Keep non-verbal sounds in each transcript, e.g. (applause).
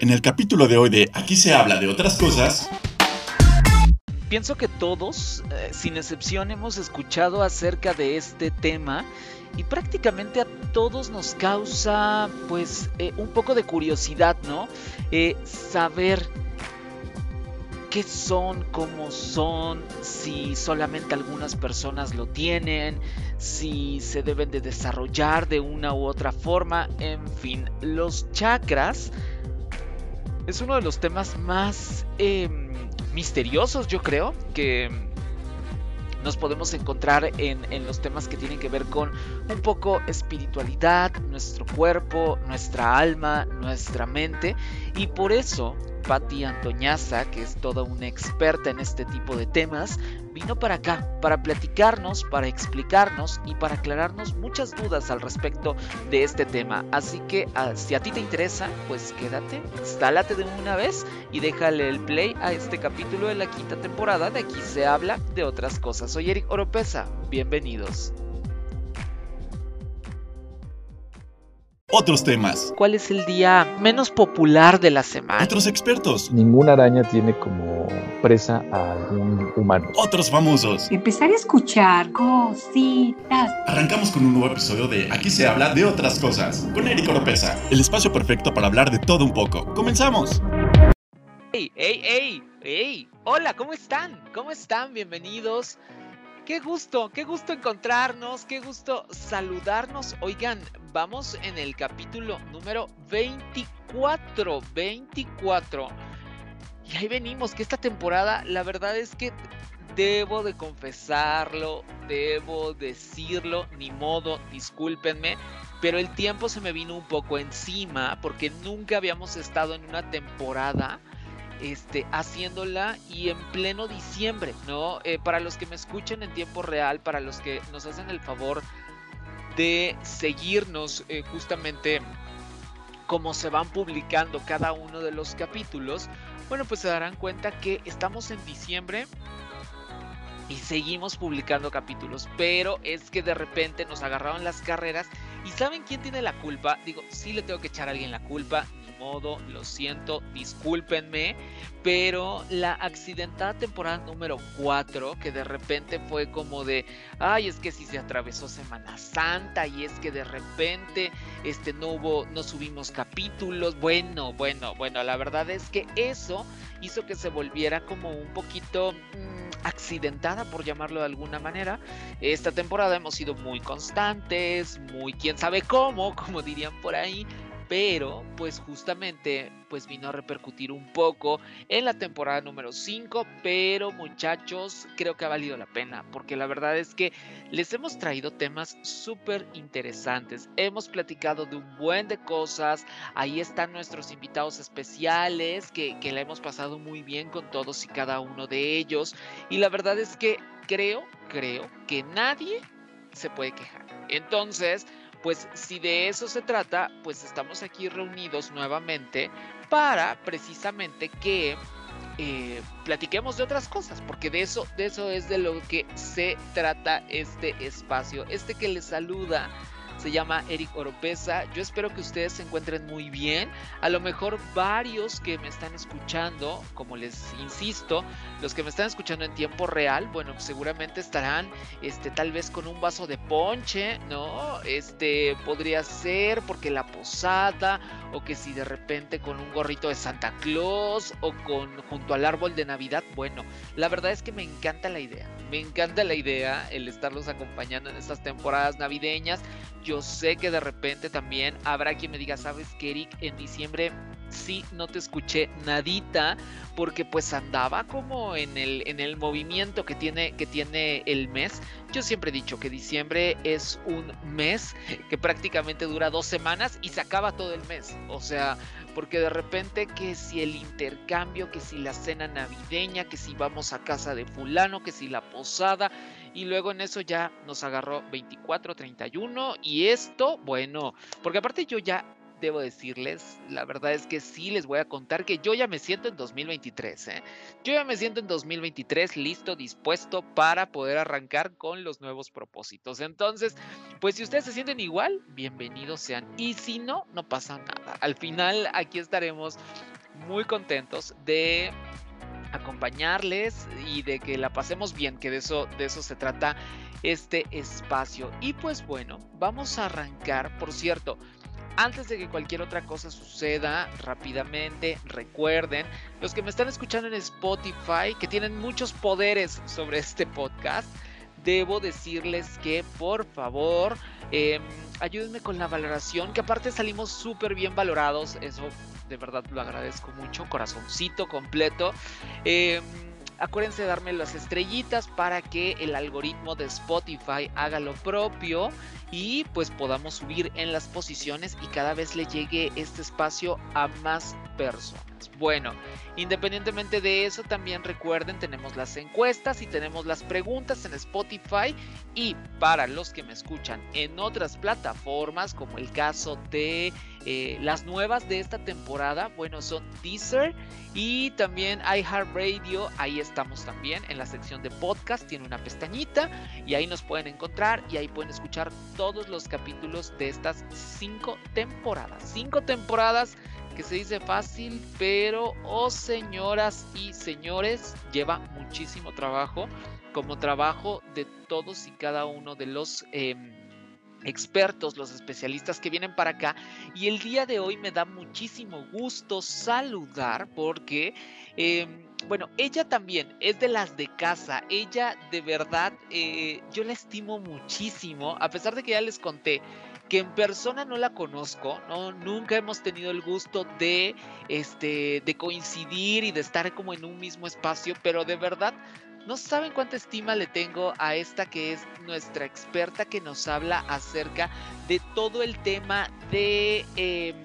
En el capítulo de hoy de Aquí se habla de otras cosas, Pienso que todos, eh, sin excepción, hemos escuchado acerca de este tema y prácticamente a todos nos causa pues eh, un poco de curiosidad, ¿no? Eh, saber qué son, cómo son, si solamente algunas personas lo tienen, si se deben de desarrollar de una u otra forma, en fin, los chakras es uno de los temas más em, misteriosos, yo creo, que nos podemos encontrar en, en, los temas que tienen que ver con un poco espiritualidad, nuestro cuerpo, nuestra alma, nuestra mente. Y por eso Patti Antoñaza, que es toda una experta en este tipo de temas, vino para acá, para platicarnos, para explicarnos y para aclararnos muchas dudas al respecto de este tema. Así que ah, si a ti te interesa, pues quédate, instálate de una vez y déjale el play a este capítulo de la quinta temporada de Aquí se habla de otras cosas. Soy Eric Oropesa, bienvenidos. Otros temas. ¿Cuál es el día menos popular de la semana? Otros expertos. Ninguna araña tiene como presa a algún humano. Otros famosos. Empezar a escuchar cositas. Arrancamos con un nuevo episodio de Aquí se habla de otras cosas, con Eric Oropesa. El espacio perfecto para hablar de todo un poco. ¡Comenzamos! ¡Ey, ey, ey! ¡Ey! Hola, ¿cómo están? ¿Cómo están? Bienvenidos Qué gusto, qué gusto encontrarnos, qué gusto saludarnos. Oigan, vamos en el capítulo número 24, 24. Y ahí venimos, que esta temporada, la verdad es que debo de confesarlo, debo decirlo, ni modo, discúlpenme, pero el tiempo se me vino un poco encima porque nunca habíamos estado en una temporada este, haciéndola y en pleno diciembre, ¿no? Eh, para los que me escuchan en tiempo real, para los que nos hacen el favor de seguirnos eh, justamente como se van publicando cada uno de los capítulos, bueno, pues se darán cuenta que estamos en diciembre y seguimos publicando capítulos, pero es que de repente nos agarraron las carreras y ¿saben quién tiene la culpa? Digo, sí le tengo que echar a alguien la culpa, modo, lo siento, discúlpenme, pero la accidentada temporada número 4, que de repente fue como de, ay, es que si se atravesó Semana Santa y es que de repente este no hubo, no subimos capítulos, bueno, bueno, bueno, la verdad es que eso hizo que se volviera como un poquito mmm, accidentada, por llamarlo de alguna manera. Esta temporada hemos sido muy constantes, muy quién sabe cómo, como dirían por ahí, pero pues justamente pues vino a repercutir un poco en la temporada número 5, pero muchachos, creo que ha valido la pena, porque la verdad es que les hemos traído temas súper interesantes, hemos platicado de un buen de cosas, ahí están nuestros invitados especiales, que, que la hemos pasado muy bien con todos y cada uno de ellos, y la verdad es que creo, creo que nadie se puede quejar. Entonces, pues si de eso se trata, pues estamos aquí reunidos nuevamente para precisamente que eh, platiquemos de otras cosas, porque de eso, de eso es de lo que se trata este espacio. Este que les saluda se llama Eric Oropesa. Yo espero que ustedes se encuentren muy bien. A lo mejor varios que me están escuchando, como les insisto, los que me están escuchando en tiempo real, bueno, seguramente estarán este tal vez con un vaso de ponche, ¿no? Este podría ser porque la posada o que si de repente con un gorrito de Santa Claus o con junto al árbol de Navidad. Bueno, la verdad es que me encanta la idea. Me encanta la idea el estarlos acompañando en estas temporadas navideñas. Yo sé que de repente también habrá quien me diga, sabes que Eric, en diciembre sí no te escuché nadita porque pues andaba como en el, en el movimiento que tiene, que tiene el mes. Yo siempre he dicho que diciembre es un mes que prácticamente dura dos semanas y se acaba todo el mes. O sea, porque de repente que si el intercambio, que si la cena navideña, que si vamos a casa de fulano, que si la posada, y luego en eso ya nos agarró 24, 31 y esto, bueno, porque aparte yo ya debo decirles, la verdad es que sí les voy a contar que yo ya me siento en 2023. ¿eh? Yo ya me siento en 2023 listo, dispuesto para poder arrancar con los nuevos propósitos. Entonces, pues si ustedes se sienten igual, bienvenidos sean. Y si no, no pasa nada. Al final aquí estaremos muy contentos de acompañarles y de que la pasemos bien, que de eso, de eso se trata este espacio. Y pues bueno, vamos a arrancar, por cierto, antes de que cualquier otra cosa suceda rápidamente, recuerden, los que me están escuchando en Spotify, que tienen muchos poderes sobre este podcast, debo decirles que por favor em, ayúdenme con la valoración, que aparte salimos súper bien valorados, eso de verdad lo agradezco mucho, corazoncito completo. Em, acuérdense de darme las estrellitas para que el algoritmo de Spotify haga lo propio y pues podamos subir en las posiciones y cada vez le llegue este espacio a más personas. Bueno, independientemente de eso, también recuerden, tenemos las encuestas y tenemos las preguntas en Spotify y para los que me escuchan en otras plataformas, como el caso de eh, las nuevas de esta temporada, bueno, son Deezer y también iHeartRadio, ahí estamos también en la sección de podcast, tiene una pestañita y ahí nos pueden encontrar y ahí pueden escuchar todos los capítulos de estas cinco temporadas. Cinco temporadas que se dice fácil, pero oh señoras y señores, lleva muchísimo trabajo, como trabajo de todos y cada uno de los... Em, expertos, los especialistas que vienen para acá. Y el día de hoy me da muchísimo gusto saludar porque, em, bueno, ella también es de las de casa. Ella de verdad, eh, yo la estimo muchísimo, a pesar de que ya les conté que en persona no la conozco, ¿no? Nunca hemos tenido el gusto de, este, de coincidir y de estar como en un mismo espacio, pero de verdad no saben cuánta estima le tengo a esta que es nuestra experta que nos habla acerca de todo el tema de em,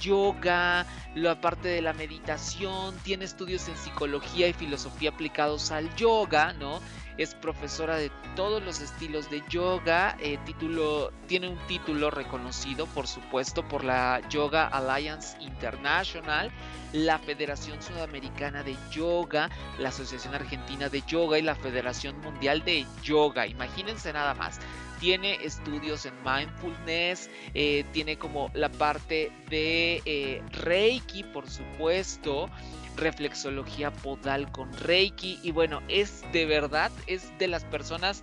yoga, la parte de la meditación, tiene estudios en psicología y filosofía aplicados al yoga, ¿no? Es profesora de todos los estilos de yoga, eh, título, tiene un título reconocido por supuesto por la Yoga Alliance International, la Federación Sudamericana de Yoga, la Asociación Argentina de Yoga y la Federación Mundial de Yoga, imagínense nada más tiene estudios en mindfulness, eh, tiene como la parte de eh, Reiki, por supuesto, reflexología podal con Reiki y bueno, es de verdad, es de las personas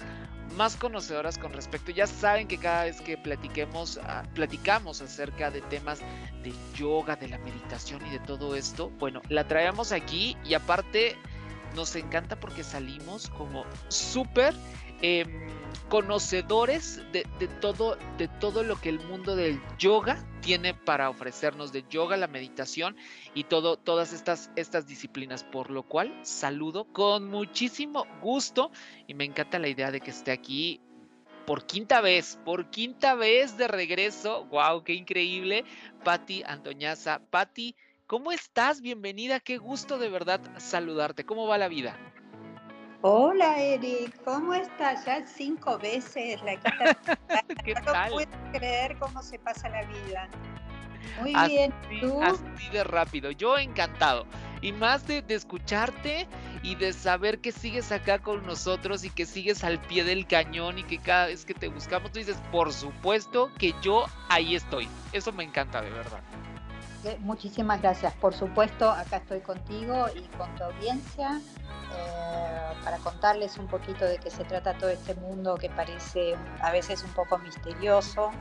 más conocedoras con respecto. Ya saben que cada vez que platiquemos, ah, platicamos acerca de temas de yoga, de la meditación y de todo esto, bueno, la traemos aquí y aparte nos encanta porque salimos como súper em, conocedores de, todo, de todo lo que el mundo del yoga tiene para ofrecernos de yoga, la meditación y todo, todas estas, estas disciplinas, por lo cual saludo con muchísimo gusto y me encanta la idea de que esté aquí por quinta vez, por quinta vez de regreso. ¡Wow! ¡Qué increíble! Patti Antoñaza. Patti, ¿cómo estás? Bienvenida, qué gusto de verdad saludarte. ¿Cómo va la vida? Hola Eric, ¿cómo estás? Ya cinco veces la (laughs) (laughs) ¿Qué no tal? puedo creer cómo se pasa la vida. Muy Así, bien, ¿tú? así de rápido. Yo encantado. Y más de, de escucharte y de saber que sigues acá con nosotros y que sigues al pie del cañón y que cada vez que te buscamos tú dices, por supuesto que yo ahí estoy. Eso me encanta de verdad. Muchísimas gracias. Por supuesto, acá estoy contigo y con tu audiencia eh, para contarles un poquito de qué se trata todo este mundo que parece a veces un poco misterioso,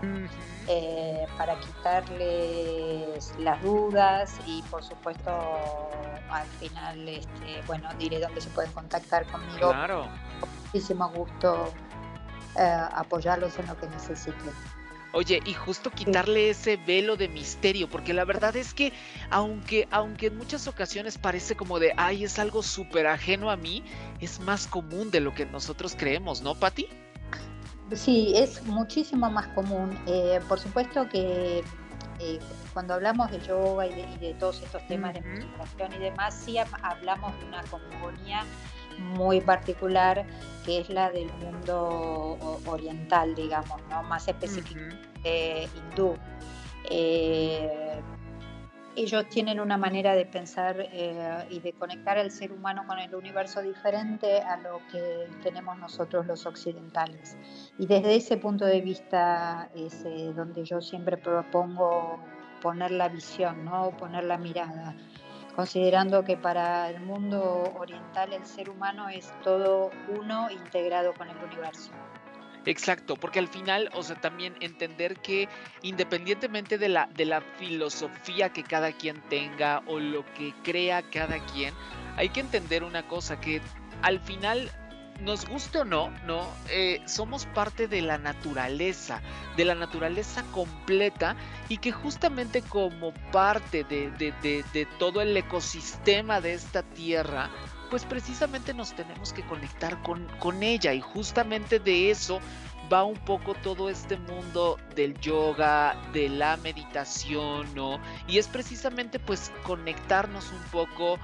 eh, para quitarles las dudas y por supuesto al final, este, bueno, diré dónde se pueden contactar conmigo. Claro. Con muchísimo gusto eh, apoyarlos en lo que necesiten. Oye, y justo quitarle ese velo de misterio, porque la verdad es que aunque, aunque en muchas ocasiones parece como de, ay, es algo súper ajeno a mí, es más común de lo que nosotros creemos, ¿no, Patti? Sí, es muchísimo más común. Eh, por supuesto que eh, cuando hablamos de yoga y de, y de todos estos temas de meditación y demás, sí ha- hablamos de una cosmogonía muy particular que es la del mundo oriental, digamos, ¿no? más específicamente hindú. Eh, ellos tienen una manera de pensar eh, y de conectar al ser humano con el universo diferente a lo que tenemos nosotros los occidentales. Y desde ese punto de vista es eh, donde yo siempre propongo poner la visión, ¿no? poner la mirada. Considerando que para el mundo oriental el ser humano es todo uno integrado con el universo. Exacto, porque al final, o sea, también entender que independientemente de la, de la filosofía que cada quien tenga o lo que crea cada quien, hay que entender una cosa, que al final nos guste o no, ¿no? Eh, somos parte de la naturaleza, de la naturaleza completa y que justamente como parte de, de, todo el ecosistema de esta tierra, pues precisamente nos tenemos que conectar con, con ella y justamente de eso va un poco todo este mundo del yoga, de la meditación, ¿no? Y es precisamente pues conectarnos un poco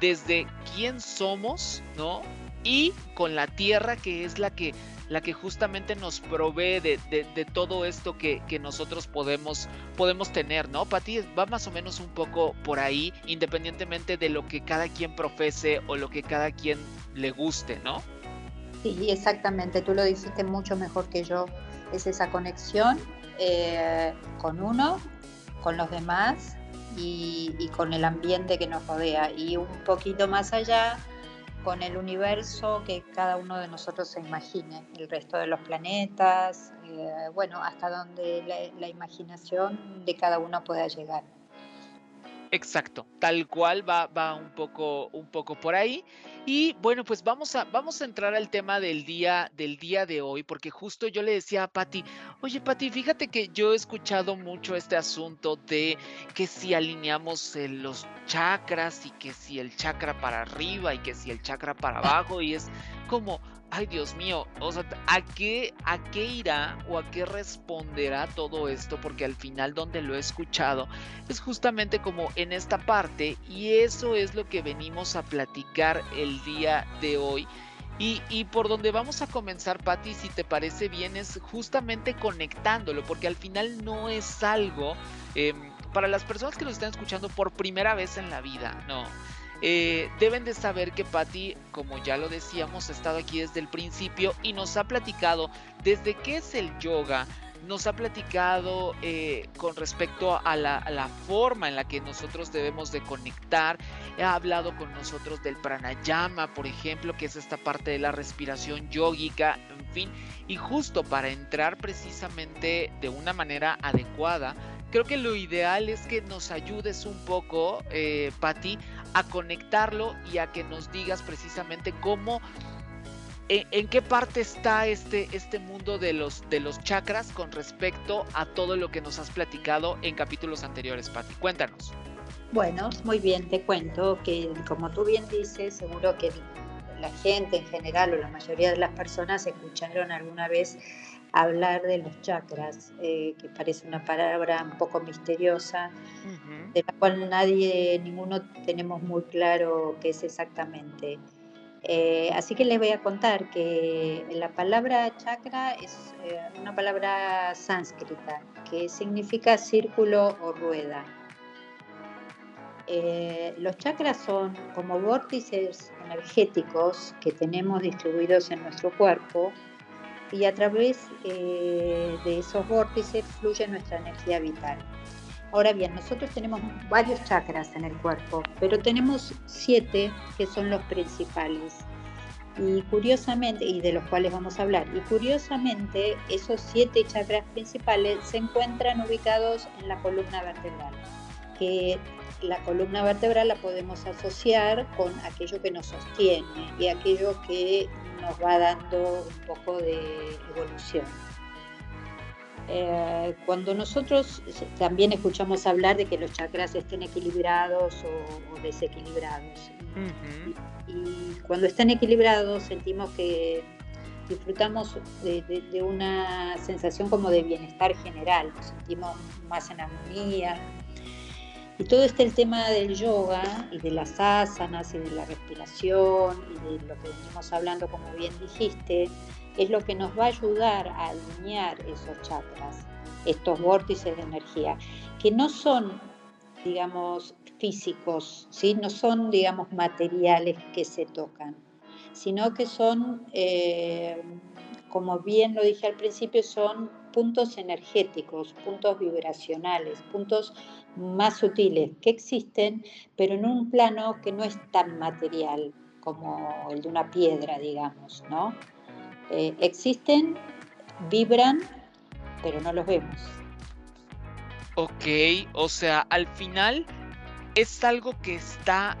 desde quién somos, ¿no? Y con la tierra que es la que, la que justamente nos provee de, de, todo esto que, que, nosotros podemos, podemos tener, ¿no? Pati, va más o menos un poco por ahí, independientemente de lo que cada quien profese o lo que cada quien le guste, ¿no? Sí, exactamente, tú lo dijiste mucho mejor que yo. Es esa conexión eh, con uno, con los demás y, y, con el ambiente que nos rodea. Y un poquito más allá, con el universo que cada uno de nosotros se imagine, el resto de los planetas, eh, bueno, hasta donde la, la imaginación de cada uno pueda llegar. Exacto, tal cual va, va un, poco, un poco por ahí. Y bueno, pues vamos a, vamos a entrar al tema del día, del día de hoy, porque justo yo le decía a Patti, oye Patti, fíjate que yo he escuchado mucho este asunto de que si alineamos eh, los chakras y que si el chakra para arriba y que si el chakra para abajo, y es como, ay Dios mío, o sea, ¿a qué, ¿a qué irá o a qué responderá todo esto? Porque al final donde lo he escuchado es justamente como en esta parte y eso es lo que venimos a platicar el día de hoy. Y, y, por donde vamos a comenzar, Patti, si te parece bien, es justamente conectándolo, porque al final no es algo, em, para las personas que lo están escuchando por primera vez en la vida, no, eh, deben de saber que Patty, como ya lo decíamos, ha estado aquí desde el principio y nos ha platicado desde qué es el yoga, nos ha platicado eh, con respecto a la, forma en la que nosotros debemos de conectar, ha hablado con nosotros del pranayama, por ejemplo, que es esta parte de la respiración yógica, en fin, y justo para entrar precisamente de una manera adecuada, creo que lo ideal es que nos ayudes un poco, eh, Patti, a conectarlo y a que nos digas precisamente cómo, en, qué parte está este, este mundo de los, de los chakras con respecto a todo lo que nos has platicado en capítulos anteriores, Patti. Cuéntanos. Bueno, muy bien, te cuento que como tú bien dices, seguro que la gente en general o la mayoría de las personas escucharon alguna vez hablar de los chakras, eh, que parece una palabra un poco misteriosa, de la cual nadie, ninguno tenemos muy claro qué es exactamente. Eh, así que les voy a contar que la palabra chakra es eh, una palabra sánscrita que significa círculo o rueda. los chakras son como vórtices energéticos que tenemos distribuidos en nuestro cuerpo y a través eh, de esos vórtices fluye nuestra energía vital. Ahora bien, nosotros tenemos varios chakras en el cuerpo, pero tenemos siete que son los principales. Y curiosamente, y de los cuales vamos a hablar, y curiosamente esos siete chakras principales se encuentran ubicados en la columna vertebral, que la columna vertebral la podemos asociar con aquello que nos sostiene y aquello que nos va dando un poco de evolución. Eh, cuando nosotros también escuchamos hablar de que los chakras estén equilibrados o, desequilibrados, y, cuando están equilibrados sentimos que disfrutamos de, una sensación como de bienestar general, nos sentimos más en armonía, y todo este el tema del yoga y de las asanas y de la respiración y de lo que venimos hablando, como bien dijiste, es lo que nos va a ayudar a alinear esos chakras, estos vórtices de energía, que no son, digamos, físicos, ¿sí? no son, digamos, materiales que se tocan, sino que son, eh, como bien lo dije al principio, son puntos energéticos, puntos vibracionales, puntos más sutiles que existen, pero en un plano que no es tan material como el de una piedra, digamos, ¿no? Eh, existen, vibran, pero no los vemos. Ok, o sea, al final es algo que está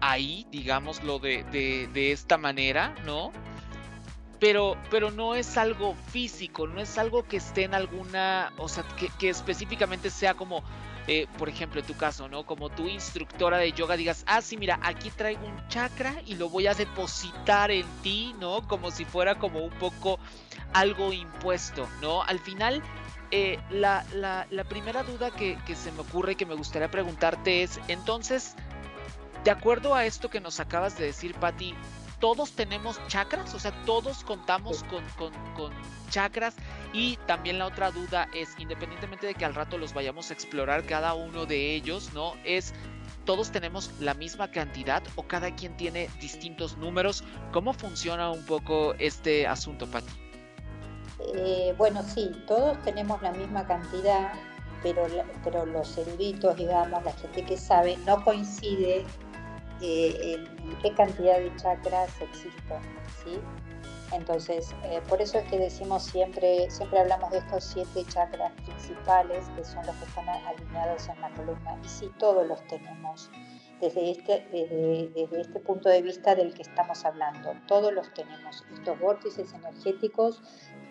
ahí, digámoslo de, de, esta manera, ¿no? Pero, pero, no es algo físico, no es algo que esté en alguna, o sea, que, específicamente sea como eh, por ejemplo, en tu caso, ¿no? Como tu instructora de yoga digas, ah, sí, mira, aquí traigo un chakra y lo voy a depositar en ti, ¿no? Como si fuera como un poco algo impuesto, ¿no? Al final, eh, la, primera duda que, que se me ocurre y que me gustaría preguntarte es, entonces, de acuerdo a esto que nos acabas de decir, Patti, todos tenemos chakras, o sea, todos contamos con, chakras. Y también la otra duda es, independientemente de que al rato los vayamos a explorar cada uno de ellos, ¿no? Es, ¿todos tenemos la misma cantidad o cada quien tiene distintos números? ¿Cómo funciona un poco este asunto, Pati? Eh, bueno, sí, todos tenemos la misma cantidad, pero, pero los eruditos, digamos, la gente que sabe, no coincide eh, qué cantidad de chakras existen, ¿sí? Entonces, eh, por eso es que decimos siempre, siempre hablamos de estos siete chakras principales, que son los que están alineados en la columna, y sí, todos los tenemos, desde este, desde, desde este punto de vista del que estamos hablando, todos los tenemos, estos vórtices energéticos,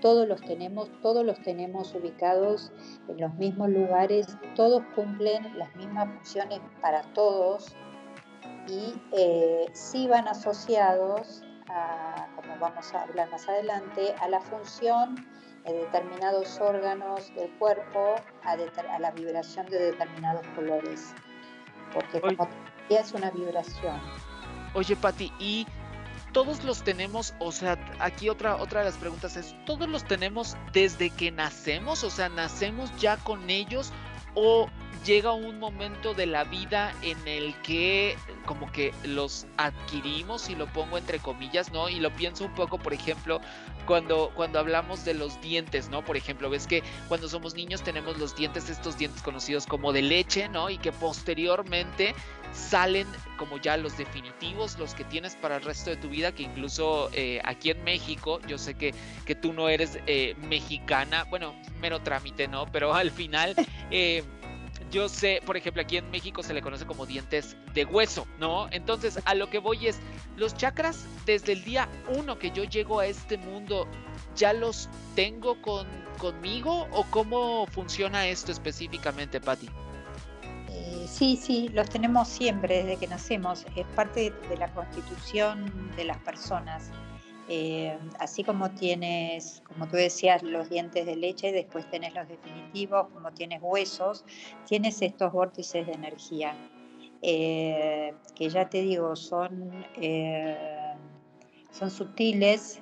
todos los tenemos, todos los tenemos ubicados en los mismos lugares, todos cumplen las mismas funciones para todos, y eh, sí van asociados, a, como vamos a hablar más adelante, a la función de determinados órganos del cuerpo, a, la vibración de determinados colores, porque como es una vibración. Oye, Pati, y todos los tenemos, o sea, aquí otra, otra de las preguntas es, ¿todos los tenemos desde que nacemos? O sea, ¿nacemos ya con ellos o llega un momento de la vida en el que como que los adquirimos y lo pongo entre comillas, ¿no? Y lo pienso un poco, por ejemplo, cuando, cuando hablamos de los dientes, ¿no? Por ejemplo, ves que cuando somos niños tenemos los dientes, estos dientes conocidos como de leche, ¿no? Y que posteriormente salen como ya los definitivos, los que tienes para el resto de tu vida, que incluso eh, aquí en México, yo sé que, que tú no eres eh, mexicana, bueno, mero trámite, ¿no? Pero al final... (laughs) Eh, yo sé, por ejemplo, aquí en México se le conoce como dientes de hueso, ¿no? Entonces, a lo que voy es, los chakras desde el día uno que yo llego a este mundo, ¿ya los tengo con, conmigo o cómo funciona esto específicamente, Patti? Eh, sí, sí, los tenemos siempre desde que nacemos. Es parte de la constitución de las personas. Eh, así como tienes, como tú decías, los dientes de leche, después tenés los definitivos, como tienes huesos, tienes estos vórtices de energía, eh, que ya te digo, son, eh, son sutiles,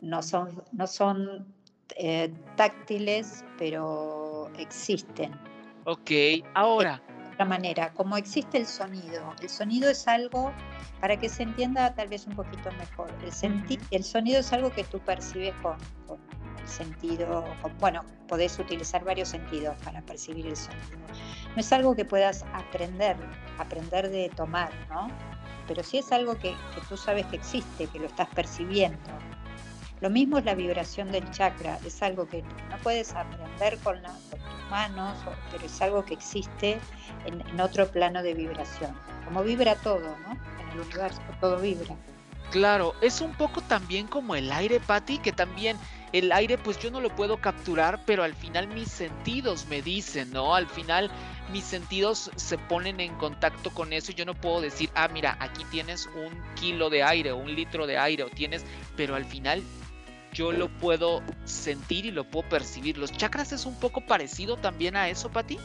no son, no son táctiles, pero existen. Ok, ahora manera, como existe el sonido. El sonido es algo, para que se entienda tal vez un poquito mejor, el, el sonido es algo que tú percibes con, el sentido, bueno, podés utilizar varios sentidos para percibir el sonido. No es algo que puedas aprender, aprender de tomar, ¿no? Pero sí es algo que, que tú sabes que existe, que lo estás percibiendo. Lo mismo es la vibración del chakra, es algo que no puedes aprender con, tus manos, pero es algo que existe en, otro plano de vibración. Como vibra todo, ¿no? En el universo todo vibra. Claro, es un poco también como el aire, Patti, que también el aire pues yo no lo puedo capturar, pero al final mis sentidos me dicen, ¿no? Al final mis sentidos se ponen en contacto con eso y yo no puedo decir, ah, mira, aquí tienes un kilo de aire o un litro de aire o tienes, pero al final yo lo puedo sentir y lo puedo percibir. ¿Los chakras es un poco parecido también a eso, Pati?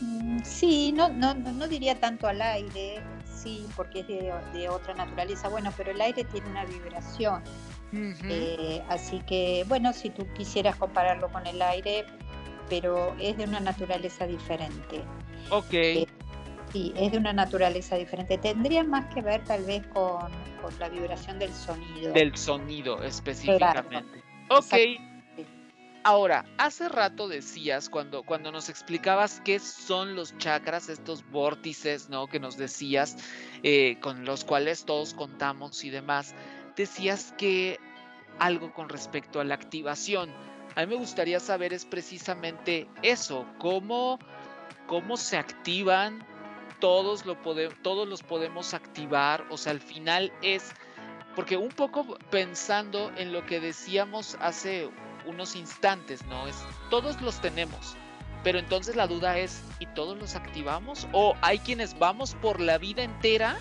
Mm, sí, no, no, no diría tanto al aire, sí, porque es de, otra naturaleza. Bueno, pero el aire tiene una vibración. Eh, así que, bueno, si tú quisieras compararlo con el aire, pero es de una naturaleza diferente. Ok. Eh, sí, es de una naturaleza diferente. Tendría más que ver tal vez con la vibración del sonido. Del sonido específicamente. Ok. Ahora, hace rato decías, cuando, cuando nos explicabas qué son los chakras, estos vórtices, ¿no? Que nos decías, eh, con los cuales todos contamos y demás, decías que algo con respecto a la activación. A mí me gustaría saber es precisamente eso, cómo, cómo se activan, todos, lo todos los podemos activar, o sea, al final es, porque un poco pensando en lo que decíamos hace unos instantes, ¿no? Es, todos los tenemos, pero entonces la duda es, ¿y todos los activamos? ¿O hay quienes vamos por la vida entera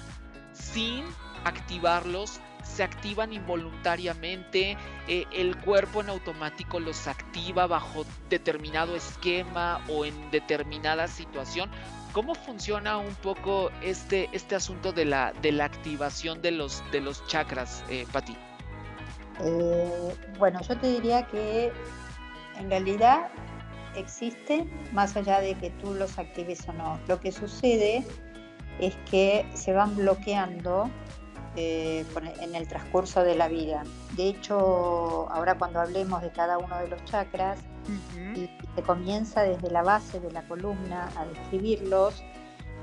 sin activarlos? Se activan involuntariamente, eh, el cuerpo en automático los activa bajo determinado esquema o en determinada situación. ¿Cómo funciona un poco este, este asunto de la, de la activación de los, de los chakras, eh, Pati? Eh, bueno, yo te diría que en realidad existen más allá de que tú los actives o no. Lo que sucede es que se van bloqueando eh, en el transcurso de la vida. De hecho, ahora cuando hablemos de cada uno de los chakras, y se comienza desde la base de la columna a describirlos,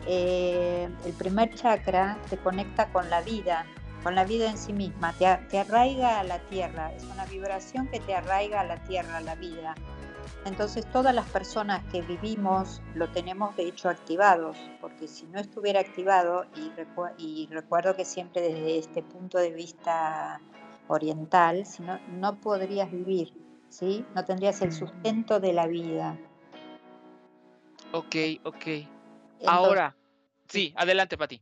eh, el primer chakra te conecta con la vida, con la vida en sí misma, te, arraiga a la tierra, es una vibración que te arraiga a la tierra, a la vida. Entonces todas las personas que vivimos lo tenemos de hecho activados, porque si no estuviera activado, y, y recuerdo que siempre desde este punto de vista oriental, si no, no podrías vivir, ¿sí? no tendrías el sustento de la vida. Ok, ok. Ahora, sí, adelante, Pati.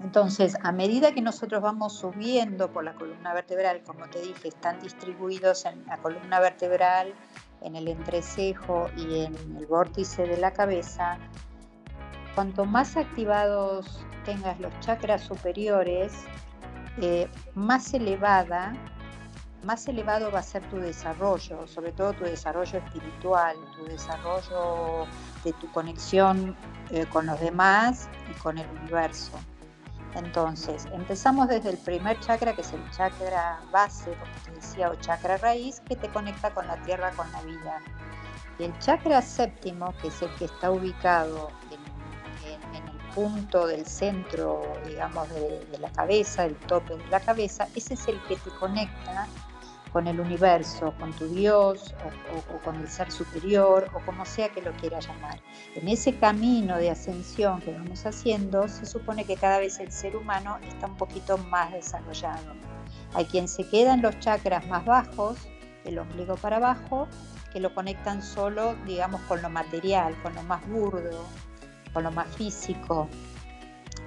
Entonces, a medida que nosotros vamos subiendo por la columna vertebral, como te dije, están distribuidos en la columna vertebral, en el entrecejo y en el vórtice de la cabeza, cuanto más activados tengas los chakras superiores, eh, más elevada, más elevado va a ser tu desarrollo, sobre todo tu desarrollo espiritual, tu desarrollo de tu conexión eh, con los demás y con el universo. Entonces, empezamos desde el primer chakra, que es el chakra base, como te decía, o chakra raíz, que te conecta con la tierra, con la vida. Y el chakra séptimo, que es el que está ubicado en, el punto del centro, digamos, de, de la cabeza, el tope de la cabeza, ese es el que te conecta con el universo, con tu Dios o, con el ser superior o como sea que lo quiera llamar. En ese camino de ascensión que vamos haciendo, se supone que cada vez el ser humano está un poquito más desarrollado. Hay quien se queda en los chakras más bajos, el ombligo para abajo, que lo conectan solo, digamos, con lo material, con lo más burdo, con lo más físico.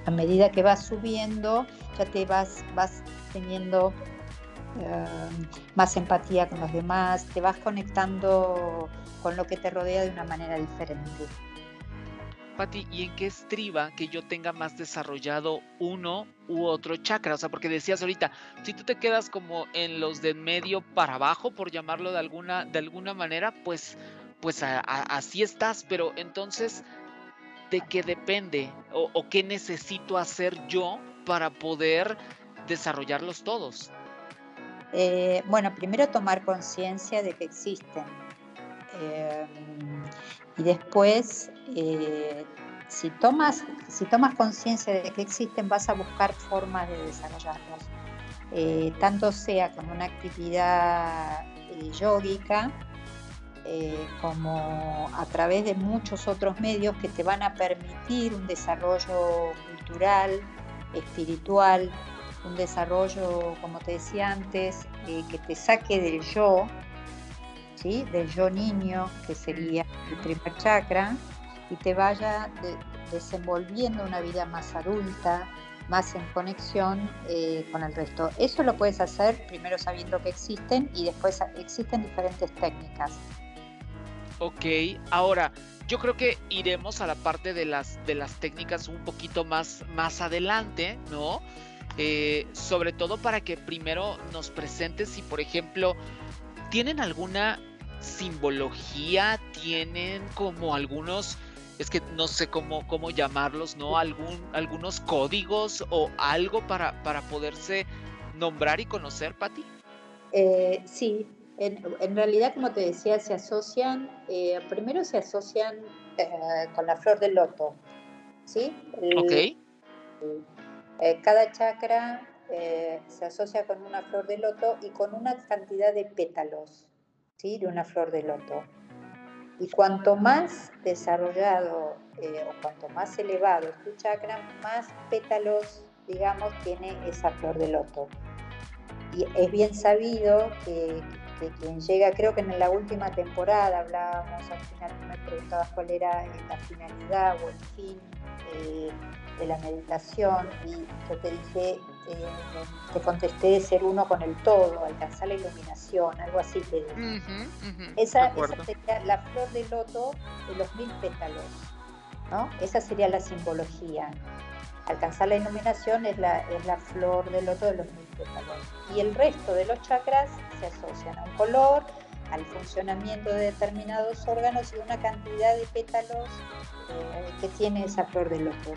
A medida que vas subiendo, ya te vas, vas teniendo más empatía con los demás, te vas conectando con lo que te rodea de una manera diferente. Pati, ¿y en qué estriba que yo tenga más desarrollado uno u otro chakra? O sea, porque decías ahorita, si tú te quedas como en los de medio para abajo, por llamarlo de alguna, de alguna manera, pues, pues así estás, pero entonces, ¿de qué depende? ¿O, o qué necesito hacer yo para poder desarrollarlos todos? Eh, bueno, primero tomar conciencia de que existen. Eh, y después, eh, si tomas, si tomas conciencia de que existen, vas a buscar formas de desarrollarlos. tanto sea con una actividad yógica, como a través de muchos otros medios que te van a permitir un desarrollo cultural, espiritual, un desarrollo, como te decía antes, eh, que te saque del yo, ¿sí? del yo niño, que sería el primer chakra, y te vaya desenvolviendo una vida más adulta, más en conexión eh, con el resto. Eso lo puedes hacer primero sabiendo que existen y después existen diferentes técnicas. Ok, ahora yo creo que iremos a la parte de las, de las técnicas un poquito más, más adelante, ¿no? Eh, sobre todo para que primero nos presentes si, por ejemplo, tienen alguna simbología, tienen como algunos, es que no sé cómo, cómo llamarlos, ¿no? Algún, algunos códigos o algo para, para poderse nombrar y conocer, Patti. Eh, sí, en, realidad, como te decía, se asocian, eh, primero se asocian eh, con la flor del loto, ¿sí? ok. Cada chakra se asocia con una flor de loto y con una cantidad de pétalos, ¿sí? De una flor de loto. Y cuanto más desarrollado o cuanto más elevado es tu chakra, más pétalos, digamos, tiene esa flor de loto. Y es bien sabido que, quien llega, creo que en la última temporada hablábamos, al final me preguntabas cuál era eh, la finalidad o el fin eh, de la meditación y yo te dije, eh, te contesté ser uno con el todo, alcanzar la iluminación, algo así te dije. esa, esa, sería la flor de loto de los mil pétalos, ¿no? Esa sería la simbología. Alcanzar la iluminación es la, es la flor del loto de los mil pétalos. Y el resto de los chakras se asocian a un color, al funcionamiento de determinados órganos y una cantidad de pétalos eh, que tiene esa flor del loto.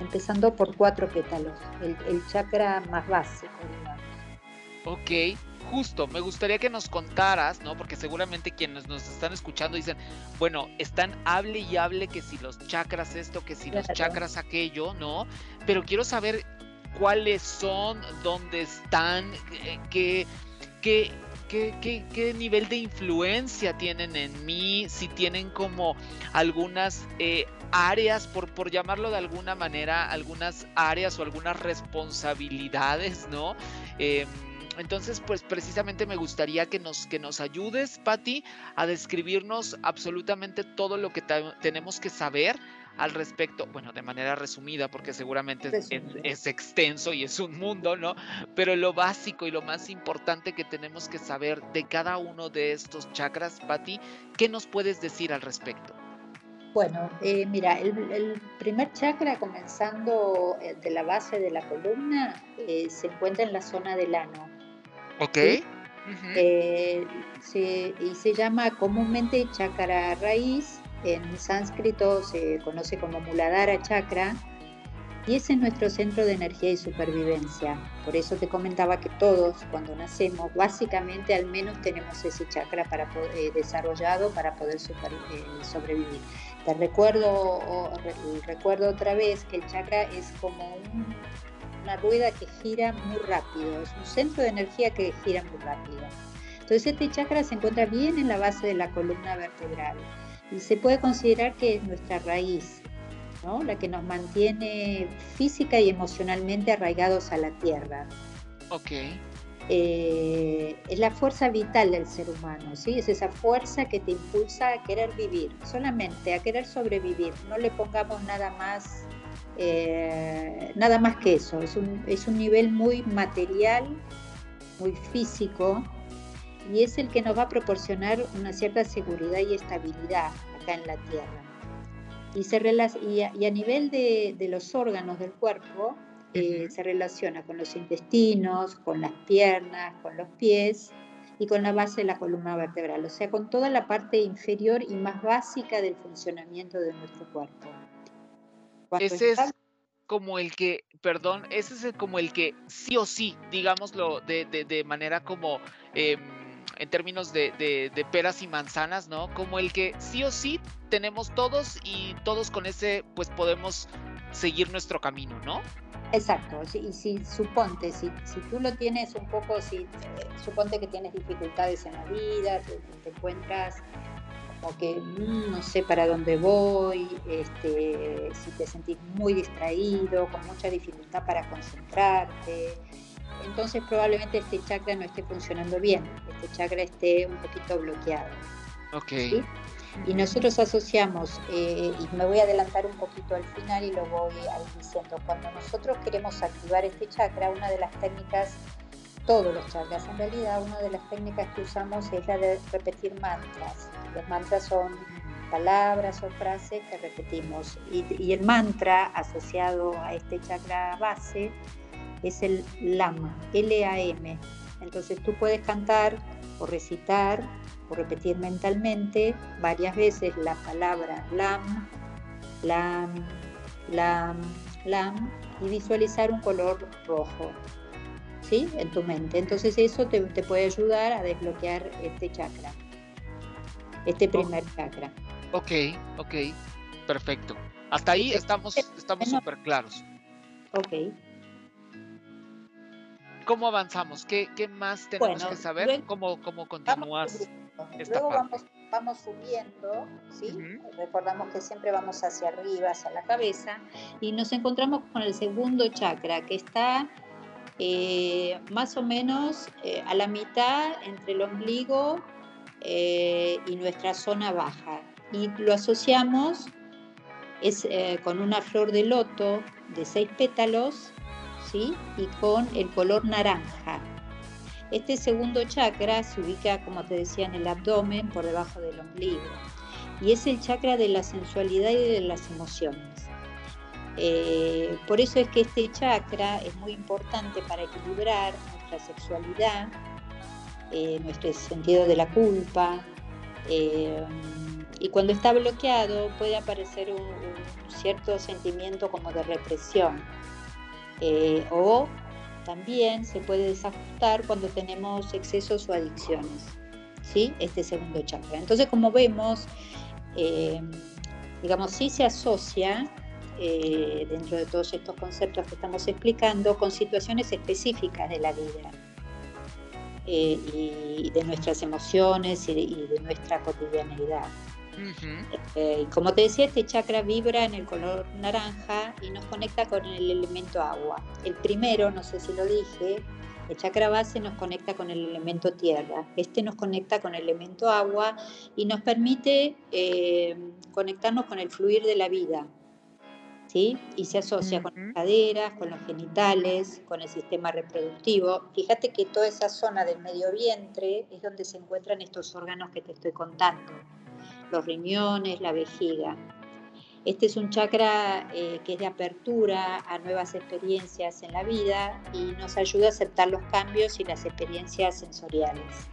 Empezando por cuatro pétalos, el, el chakra más básico, digamos. Ok, justo, me gustaría que nos contaras, ¿no? Porque seguramente quienes nos están escuchando dicen, bueno, están hable y hable que si los chakras esto, que si los chakras aquello, ¿no? Pero quiero saber cuáles son, dónde están, eh, qué, qué, qué, qué, nivel de influencia tienen en mí, si tienen como algunas eh, áreas, por, por llamarlo de alguna manera, algunas áreas o algunas responsabilidades, ¿no? Em, entonces, pues precisamente me gustaría que nos, que nos ayudes, Patti, a describirnos absolutamente todo lo que tenemos que saber al respecto, bueno, de manera resumida, porque seguramente es, extenso y es un mundo, ¿no? Pero lo básico y lo más importante que tenemos que saber de cada uno de estos chakras, Patti, ¿qué nos puedes decir al respecto? Bueno, eh, mira, el, primer chakra, comenzando eh, de la base de la columna, eh, se encuentra en la zona del ano. Ok. Eh, y se llama comúnmente chakra raíz, en sánscrito se conoce como Muladhara Chakra, y ese es nuestro centro de energía y supervivencia. Por eso te comentaba que todos, cuando nacemos, básicamente al menos tenemos ese chakra para eh, desarrollado para poder eh, sobrevivir. Te recuerdo, recuerdo otra vez que el chakra es como un una rueda que gira muy rápido, es un centro de energía que gira muy rápido. Entonces este chakra se encuentra bien en la base de la columna vertebral y se puede considerar que es nuestra raíz, ¿no? la que nos mantiene física y emocionalmente arraigados a la tierra. Ok. Eh, es la fuerza vital del ser humano, ¿sí? es esa fuerza que te impulsa a querer vivir, solamente a querer sobrevivir. No le pongamos nada más eh, nada más que eso, es un, es un nivel muy material, muy físico, y es el que nos va a proporcionar una cierta seguridad y estabilidad acá en la Tierra. Y, se y, a, y a nivel de, de, los órganos del cuerpo, eh, se relaciona con los intestinos, con las piernas, con los pies y con la base de la columna vertebral, o sea, con toda la parte inferior y más básica del funcionamiento de nuestro cuerpo. Ese es como el que, perdón, ese es como el que sí o sí, digámoslo de, de, manera como em, en términos de, de, peras y manzanas, ¿no? Como el que sí o sí tenemos todos y todos con ese pues podemos seguir nuestro camino, ¿no? Exacto, y si suponte, si, si tú lo tienes un poco, si eh, suponte que tienes dificultades en la vida, te, te encuentras como que mm, no sé para dónde voy, este, si te sentís muy distraído, con mucha dificultad para concentrarte, entonces probablemente este chakra no esté funcionando bien, este chakra esté un poquito bloqueado. Ok. Y nosotros asociamos, eh, y me voy a adelantar un poquito al final y lo voy a ir diciendo, cuando nosotros queremos activar este chakra, una de las técnicas todos los chakras. En realidad, una de las técnicas que usamos es la de repetir mantras. Los mantras son palabras o frases que repetimos. Y, el mantra asociado a este chakra base es el LAM, L-A-M. Entonces tú puedes cantar o recitar o repetir mentalmente varias veces la palabra LAM, LAM, LAM, LAM y visualizar un color rojo. ¿sí? En tu mente. Entonces eso te, puede ayudar a desbloquear este chakra, este primer chakra. Ok, ok, perfecto. Hasta ahí estamos estamos súper claros. Ok. ¿Cómo avanzamos? ¿Qué, qué más tenemos que saber? ¿Cómo, ¿Cómo continúas? luego vamos, vamos subiendo, ¿sí? Recordamos que siempre vamos hacia arriba, hacia la cabeza, y nos encontramos con el segundo chakra, que está eh, más o menos eh, a la mitad entre el ombligo eh, y nuestra zona baja. Y lo asociamos es, con una flor de loto de seis pétalos y con el color naranja. Este segundo chakra se ubica, como te decía, en el abdomen, por debajo del ombligo, y es el chakra de la sensualidad y de las emociones. Eh, por eso es que este chakra es muy importante para equilibrar nuestra sexualidad, eh, nuestro sentido de la culpa, eh, y cuando está bloqueado puede aparecer un cierto sentimiento como de represión o también se puede desajustar cuando tenemos excesos o adicciones, ¿sí? Este segundo chakra. Entonces, como vemos, eh, digamos, sí se asocia eh, dentro de todos estos conceptos que estamos explicando con situaciones específicas de la vida eh, y de nuestras emociones y de nuestra cotidianidad. Eh, como te decía, este chakra vibra en el color naranja y nos conecta con el elemento agua. El primero, no sé si lo dije, el chakra base nos conecta con el elemento tierra. Este nos conecta con el elemento agua y nos permite eh, conectarnos con el fluir de la vida. ¿Sí? Y se asocia con las caderas, con los genitales, con el sistema reproductivo. Fíjate que toda esa zona del medio vientre es donde se encuentran estos órganos que te estoy contando los riñones, la vejiga. Este es un chakra eh, que es de apertura a nuevas experiencias en la vida y nos ayuda a aceptar los cambios y las experiencias sensoriales.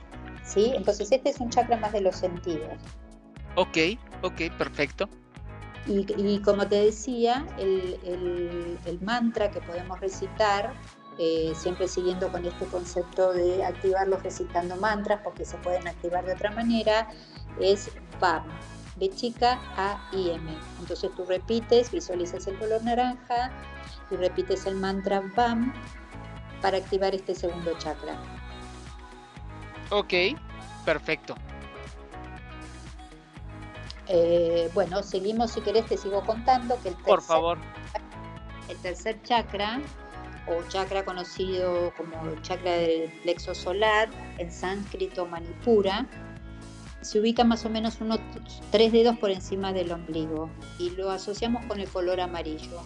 ¿sí? Entonces este es un chakra más de los sentidos. Ok, ok, perfecto. Y, como te decía, el, mantra que podemos recitar, eh, siempre siguiendo con este concepto de activarlos recitando mantras, porque se pueden activar de otra manera, es BAM, B chica A I M. Entonces tú repites, visualizas el color naranja y repites el mantra BAM para activar este segundo chakra. Ok, perfecto. Eh, bueno, seguimos si querés, te sigo contando que el tercer, Por favor. El tercer chakra, o chakra conocido como chakra del plexo solar, en sánscrito manipura, se ubica más o menos unos tres dedos por encima del ombligo y lo asociamos con el color amarillo.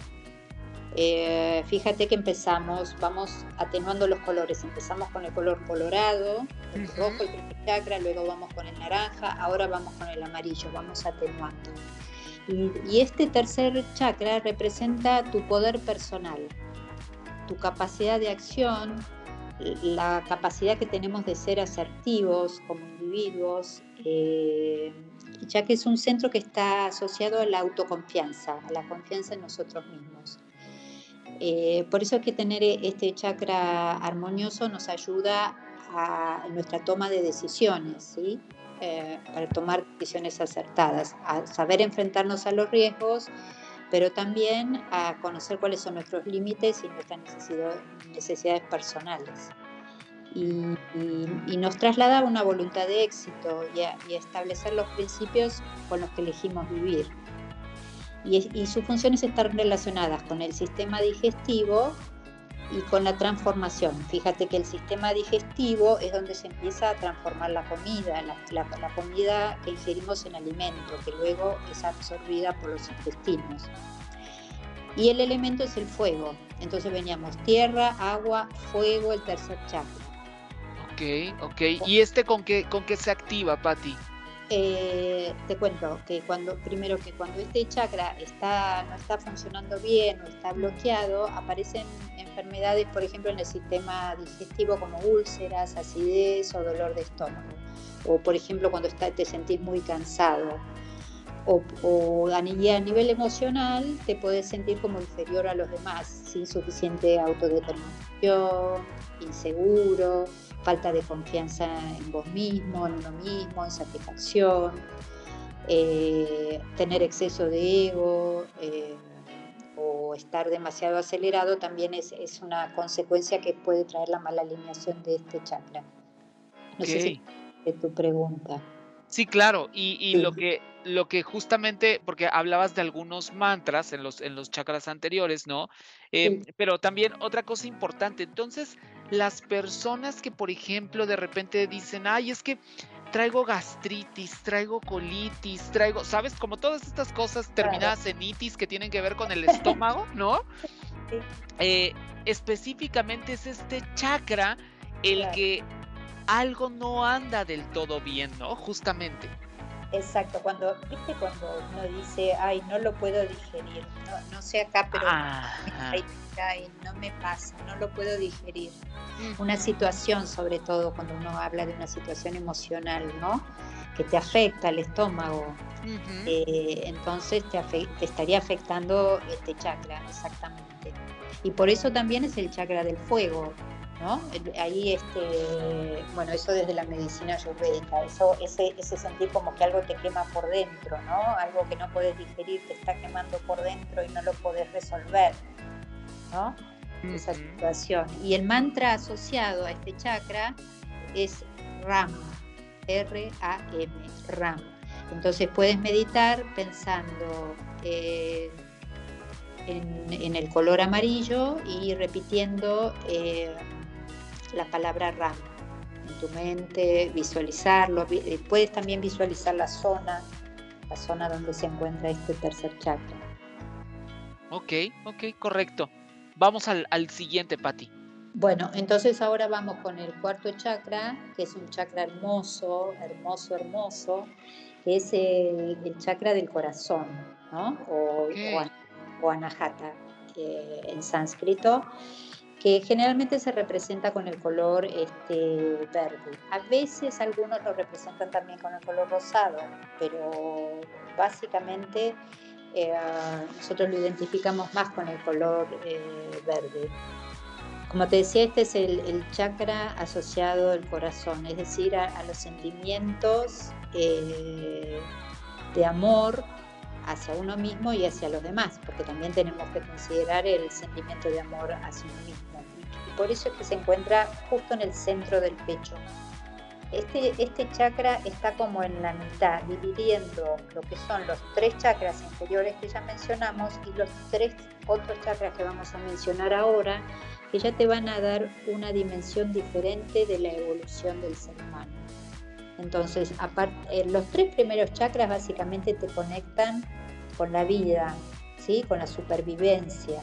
Eh, fíjate que empezamos, vamos atenuando los colores. Empezamos con el color colorado, el rojo, el primer chakra, luego vamos con el naranja, ahora vamos con el amarillo, vamos atenuando. y este tercer chakra representa tu poder personal, tu capacidad de acción, la capacidad que tenemos de ser asertivos como individuos, eh, ya que es un centro que está asociado a la autoconfianza, a la confianza en nosotros mismos. Eh, por eso es que tener este chakra armonioso nos ayuda a nuestra toma de decisiones, ¿sí? Eh, para tomar decisiones acertadas, a saber enfrentarnos a los riesgos pero también a conocer cuáles son nuestros límites y nuestras necesidades personales. Y, nos traslada a una voluntad de éxito y a, establecer los principios con los que elegimos vivir. Y, y sus funciones están relacionadas con el sistema digestivo y con la transformación. Fíjate que el sistema digestivo es donde se empieza a transformar la comida, la, comida que ingerimos en alimento, que luego es absorbida por los intestinos. Y el elemento es el fuego. Entonces veníamos tierra, agua, fuego, el tercer chakra. Ok, ok. ¿Y este con qué, con qué se activa, Patti? Eh, te cuento que cuando primero que cuando este chakra está no está funcionando bien o está bloqueado aparecen enfermedades por ejemplo en el sistema digestivo como úlceras acidez o dolor de estómago. O por ejemplo cuando está, te sentís muy cansado. O, a, nivel emocional te puedes sentir como inferior a los demás, sin suficiente autodeterminación, inseguro, falta de confianza en vos mismo, en uno mismo, insatisfacción, eh, tener exceso de ego eh, o estar demasiado acelerado también es, una consecuencia que puede traer la mala alineación de este chakra. No sé si es tu pregunta. Sí, claro, y, lo que lo que justamente, porque hablabas de algunos mantras en los, en los chakras anteriores, ¿no? Em, pero también otra cosa importante, entonces, las personas que, por ejemplo, de repente dicen, ay, es que traigo gastritis, traigo colitis, traigo, ¿sabes? Como todas estas cosas terminadas en itis que tienen que ver con el estómago, (laughs) ¿no? Eh, específicamente es este chakra el que algo no anda del todo bien, ¿no? Justamente. Exacto, cuando, viste cuando uno dice, ay, no lo puedo digerir, no, sé acá, pero ay, no me pasa, no lo puedo digerir. Una situación, sobre todo cuando uno habla de una situación emocional, ¿no? Que te afecta el estómago, eh, entonces te, te estaría afectando este chakra, exactamente. Y por eso también es el chakra del fuego, ¿no? Ahí, este, bueno, eso desde la medicina ayurvédica, eso, ese, ese sentir como que algo te quema por dentro, ¿no? Algo que no puedes digerir, te está quemando por dentro y no lo puedes resolver, ¿no? Esa situación. Y el mantra asociado a este chakra es RAM, R-A-M, RAM. Entonces puedes meditar pensando eh, en, el color amarillo y repitiendo eh, la palabra RAM en tu mente, visualizarlo. Eh, puedes también visualizar la zona, la zona donde se encuentra este tercer chakra. Ok, ok, correcto. Vamos al, siguiente, Patti. Bueno, entonces ahora vamos con el cuarto chakra, que es un chakra hermoso, hermoso, hermoso, que es el, chakra del corazón, ¿no? O, o, anahata en sánscrito generalmente se representa con el color este, verde. A veces algunos lo representan también con el color rosado, pero básicamente eh, nosotros lo identificamos más con el color eh, verde. Como te decía, este es el, chakra asociado al corazón, es decir, a, los sentimientos eh, de amor hacia uno mismo y hacia los demás, porque también tenemos que considerar el sentimiento de amor hacia uno mismo por eso es que se encuentra justo en el centro del pecho. Este, este chakra está como en la mitad, dividiendo lo que son los tres chakras inferiores que ya mencionamos y los tres otros chakras que vamos a mencionar ahora, que ya te van a dar una dimensión diferente de la evolución del ser humano. Entonces, aparte, eh, los tres primeros chakras básicamente te conectan con la vida, ¿sí? con la supervivencia,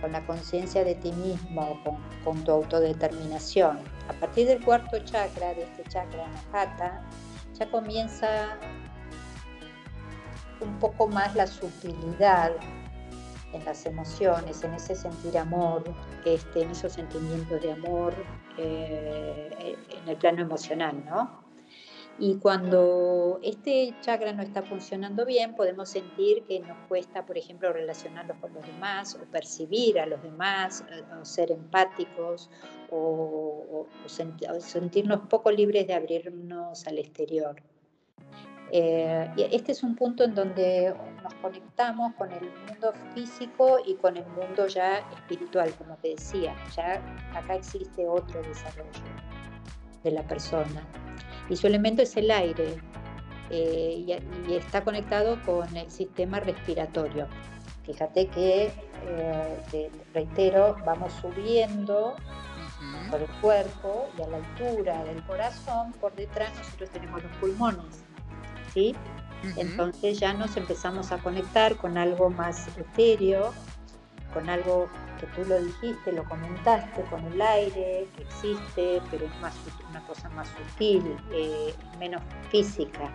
con la conciencia de ti mismo, con, tu autodeterminación. A partir del cuarto chakra, de este chakra Anahata, ya comienza un poco más la sutilidad en las emociones, en ese sentir amor, este, en esos sentimientos de amor eh, en el plano emocional, ¿no? Y cuando este chakra no está funcionando bien, podemos sentir que nos cuesta, por ejemplo, relacionarnos con los demás o percibir a los demás, eh, o ser empáticos o, sentirnos poco libres de abrirnos al exterior. Eh, este es un punto en donde nos conectamos con el mundo físico y con el mundo ya espiritual, como te decía. Ya acá existe otro desarrollo de la persona y su elemento es el aire eh, y, está conectado con el sistema respiratorio. Fíjate que, eh, reitero, vamos subiendo por el cuerpo y a la altura del corazón, por detrás nosotros tenemos los pulmones, ¿sí? Entonces ya nos empezamos a conectar con algo más etéreo, con algo que tú lo dijiste, lo comentaste, con el aire que existe, pero es más una cosa más sutil, eh, menos física.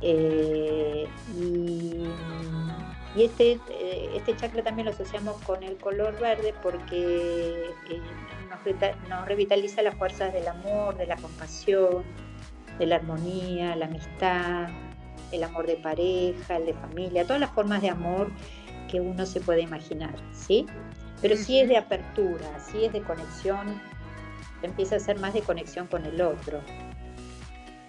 Eh, y, este, eh, este chakra también lo asociamos con el color verde porque nos, nos revitaliza las fuerzas del amor, de la compasión, de la armonía, la amistad, el amor de pareja, el de familia, todas las formas de amor que uno se puede imaginar, ¿sí? Pero si es de apertura, si es de conexión, empieza a ser más de conexión con el otro.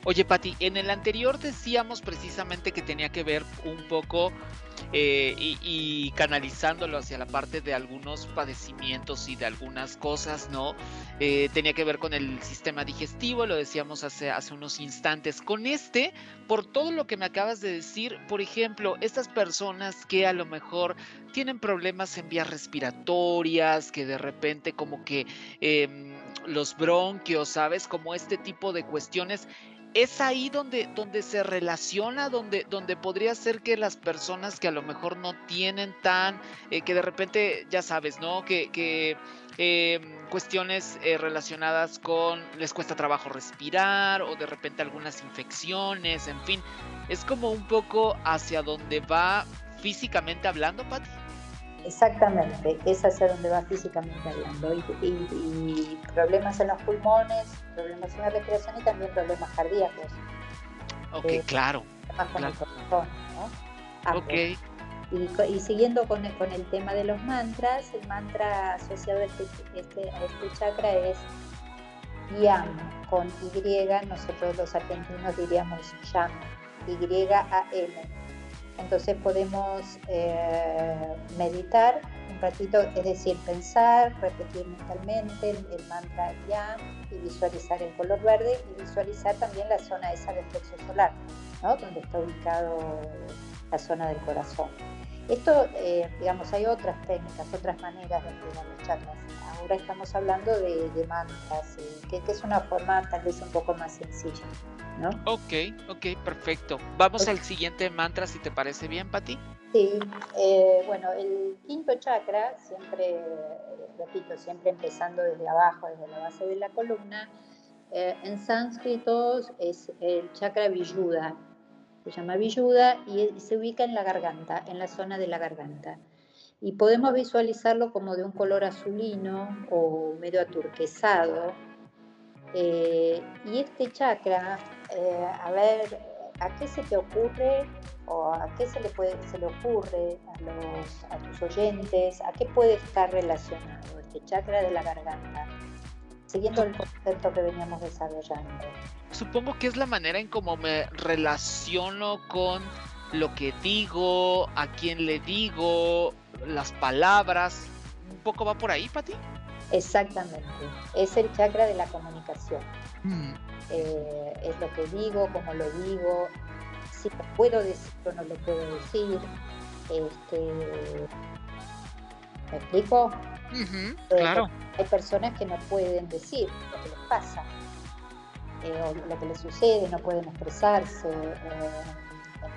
Oye, Pati, en el anterior decíamos precisamente que tenía que ver un poco eh, y, canalizándolo hacia la parte de algunos padecimientos y de algunas cosas, ¿no? Eh, tenía que ver con el sistema digestivo, lo decíamos hace, unos instantes. Con este, por todo lo que me acabas de decir, por ejemplo, estas personas que a lo mejor tienen problemas en vías respiratorias, que de repente como que em, los bronquios, ¿sabes? Como este tipo de cuestiones es ahí donde, donde se relaciona, donde, donde podría ser que las personas que a lo mejor no tienen tan, eh, que de repente, ya sabes, ¿no? Que, que em, cuestiones eh, relacionadas con, les cuesta trabajo respirar o de repente algunas infecciones, en fin, es como un poco hacia donde va físicamente hablando, Pati. Exactamente, es hacia donde va físicamente hablando. Y, problemas en los pulmones, problemas en la respiración y también problemas cardíacos. Ok, eh, claro. Y, siguiendo con el, con el tema de los mantras, el mantra asociado a este, este, a este chakra es Yam, con Y, nosotros los argentinos diríamos Yam, Y-A-M entonces podemos eh, meditar un ratito, es decir, pensar, repetir mentalmente el, mantra YAM y visualizar el color verde y visualizar también la zona esa del plexo solar, ¿no? donde está ubicado la zona del corazón. Esto, eh, digamos, hay otras técnicas, otras maneras de activar los chakras. Ahora estamos hablando de, mantras, eh, que, es una forma tal vez un poco más sencilla. ¿no? Ok, ok, perfecto. Vamos al siguiente mantra, si te parece bien, Pati. Sí, eh, bueno, el quinto chakra, siempre, repito, siempre empezando desde abajo, desde la base de la columna, en sánscrito es el chakra Viyuda, se llama Villuda y se ubica en la garganta, en la zona de la garganta. Y podemos visualizarlo como de un color azulino o medio aturquesado. Eh, y este chakra, eh, a ver, ¿a qué se te ocurre o a qué se le, puede, se le ocurre a, los, a tus oyentes? ¿A qué puede estar relacionado este chakra de la garganta? Siguiendo el concepto que veníamos desarrollando supongo que es la manera en cómo me relaciono con lo que digo, a quién le digo, las palabras. ¿Un poco va por ahí, Pati? Exactamente. Es el chakra de la comunicación. Mm. Eh, es lo que digo, cómo lo digo, si lo puedo decir o no lo puedo decir. Este, ¿Me explico? Eh, claro. Hay personas que no pueden decir lo que les pasa eh, lo que les sucede, no pueden expresarse. Eh,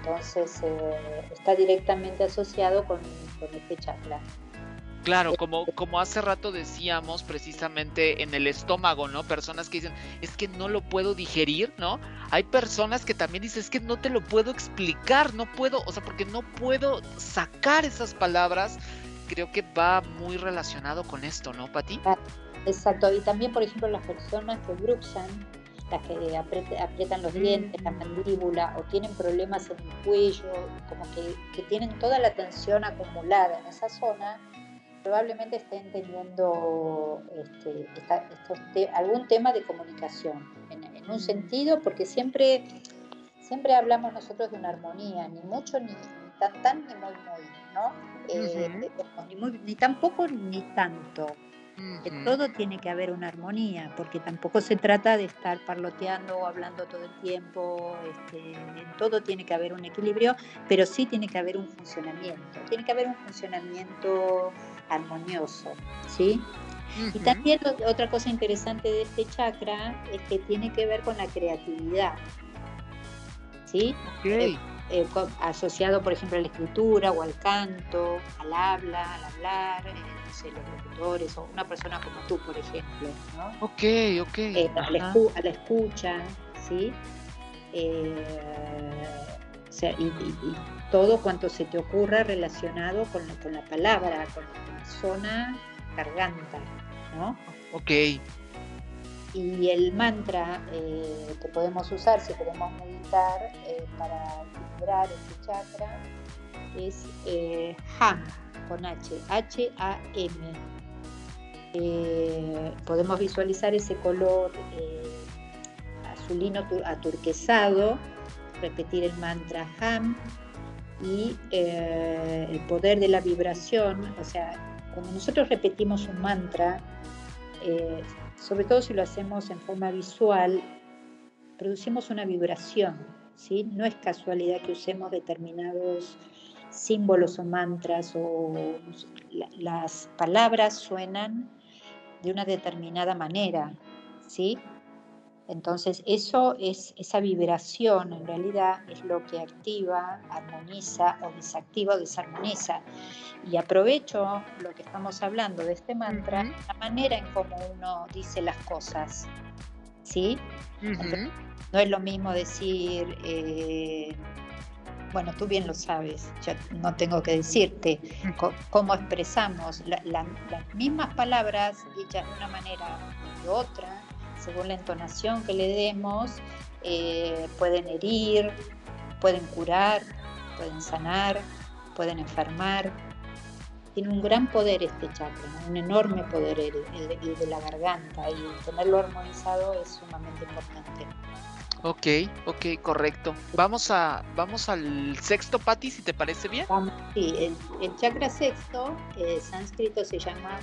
entonces eh, está directamente asociado con, este chakra. Claro, como, como hace rato decíamos precisamente en el estómago, ¿no? Personas que dicen, es que no lo puedo digerir, ¿no? Hay personas que también dicen, es que no te lo puedo explicar, no puedo, o sea, porque no puedo sacar esas palabras. Creo que va muy relacionado con esto, ¿no, Pati? Ah, exacto, y también, por ejemplo, las personas que bruxan, las que aprietan los dientes, la mandíbula o tienen problemas en el cuello, como que, tienen toda la tensión acumulada en esa zona, probablemente estén teniendo este, algún tema de comunicación, en, un sentido, porque siempre, siempre hablamos nosotros de una armonía, ni mucho ni, tan tan ni muy muy, ¿no? Eh, ni, muy, ni tampoco ni tanto todo tiene que haber una armonía, porque tampoco se trata de estar parloteando o hablando todo el tiempo, este, en todo tiene que haber un equilibrio, pero sí tiene que haber un funcionamiento, tiene que haber un funcionamiento armonioso, ¿sí? Y también otra cosa interesante de este chakra es que tiene que ver con la creatividad, ¿sí? Eh, eh, asociado, por ejemplo, a la escritura o al canto, al habla, al hablar, eh, los locutores o una persona como tú, por ejemplo, ¿no? Ok, ok. Eh, a, la escucha, ¿sí? y, todo cuanto se te ocurra relacionado con, con la palabra, con la zona garganta, ¿no? Ok. Y el mantra eh, que podemos usar si queremos meditar eh, para equilibrar este chakra es eh, HAM, con H, H-A-M. podemos visualizar ese color azulino aturquesado, repetir el mantra HAM y el poder de la vibración, o sea, cuando nosotros repetimos un mantra, sobre todo si lo hacemos en forma visual, producimos una vibración, ¿sí? No es casualidad que usemos determinados símbolos o mantras o las palabras suenan de una determinada manera, ¿sí? Entonces, eso es esa vibración en realidad es lo que activa, armoniza o desactiva o desarmoniza. Y aprovecho lo que estamos hablando de este mantra, la manera en cómo uno dice las cosas. ¿Sí? no es lo mismo decir, eh, bueno, tú bien lo sabes, yo no tengo que decirte cómo expresamos las mismas palabras dichas de una manera o de otra según la entonación que le demos, eh, pueden herir, pueden curar, pueden sanar, pueden enfermar. Tiene un gran poder este chakra, un enorme poder el, de la garganta y tenerlo armonizado es sumamente importante. Ok, ok, correcto. Vamos a vamos al sexto, Pati, si te parece bien. sí, el, chakra sexto, eh, sánscrito se llama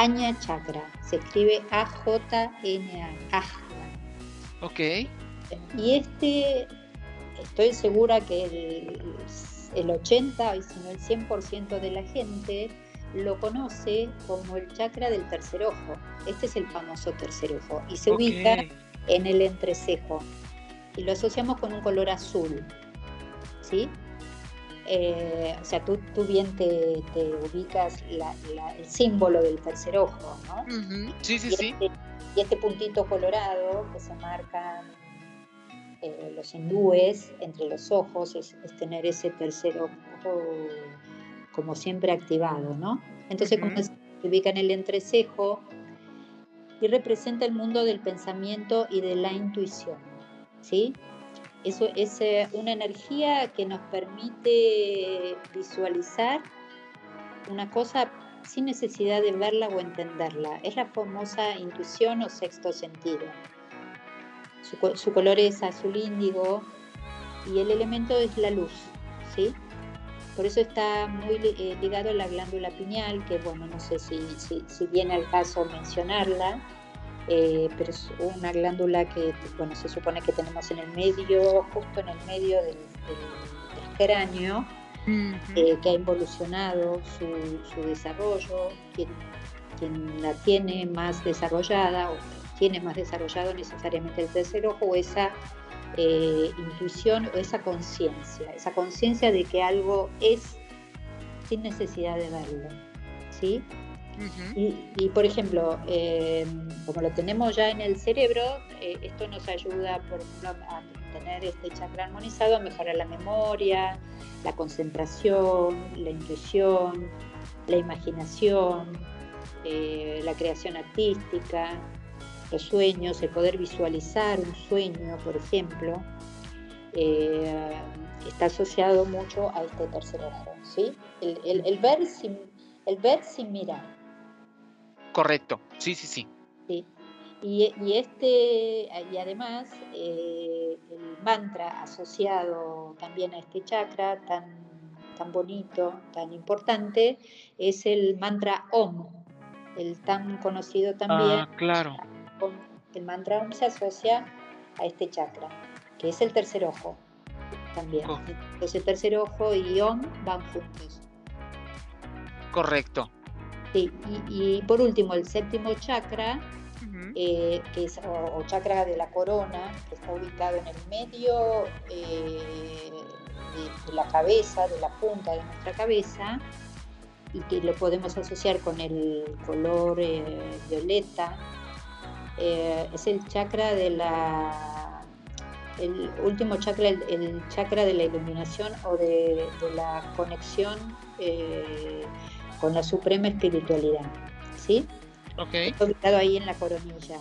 Aña Chakra. Se escribe A-J-N-A. Ok. Y este, estoy segura que el, el 80, y si no el 100% de la gente lo conoce como el chakra del tercer ojo. Este es el famoso tercer ojo y se ubica en el entrecejo y lo asociamos con un color azul. ¿Sí? Eh, o sea, tú, tú bien te, ubicas el símbolo del tercer ojo, ¿no? Sí, sí, y sí. Este, y este puntito colorado que se marcan eh, los hindúes entre los ojos es, tener ese tercer ojo como siempre activado, ¿no? Entonces, como se ubica en el entrecejo y representa el mundo del pensamiento y de la intuición, ¿sí? Eso es una energía que nos permite visualizar una cosa sin necesidad de verla o entenderla. Es la famosa intuición o sexto sentido. Su, color es azul índigo y el elemento es la luz, ¿sí? Por eso está muy eh, ligado a la glándula pineal, que bueno, no sé si, si viene al caso mencionarla, eh, pero es una glándula que, bueno, se supone que tenemos en el medio, justo en el medio del, cráneo, eh, que ha evolucionado su, desarrollo, quien, la tiene más desarrollada o tiene más desarrollado necesariamente el tercer ojo o esa eh, intuición o esa conciencia, esa conciencia de que algo es sin necesidad de verlo, ¿sí? Y, por ejemplo, eh, como lo tenemos ya en el cerebro, eh, esto nos ayuda, por a tener este chakra armonizado, a mejorar la memoria, la concentración, la intuición, la imaginación, eh, la creación artística, los sueños, el poder visualizar un sueño, por ejemplo, está asociado mucho a este tercer ojo, ¿sí? El, ver, sin, el ver sin mirar. Correcto, sí, sí, sí. sí. Y, este, y además, eh, el mantra asociado también a este chakra tan, tan bonito, tan importante, es el mantra OM, el tan conocido también. Ah, claro. El mantra OM se asocia a este chakra, que es el tercer ojo también. Entonces el tercer ojo y OM van juntos. Correcto. Sí, y, por último, el séptimo chakra, eh, que es o, chakra de la corona, que está ubicado en el medio eh, de, la cabeza, de la punta de nuestra cabeza, y que lo podemos asociar con el color eh, violeta. es el chakra de la. El último chakra, el, chakra de la iluminación o de, de la conexión con la suprema espiritualidad. ¿Sí? Ok. Está ubicado ahí en la coronilla.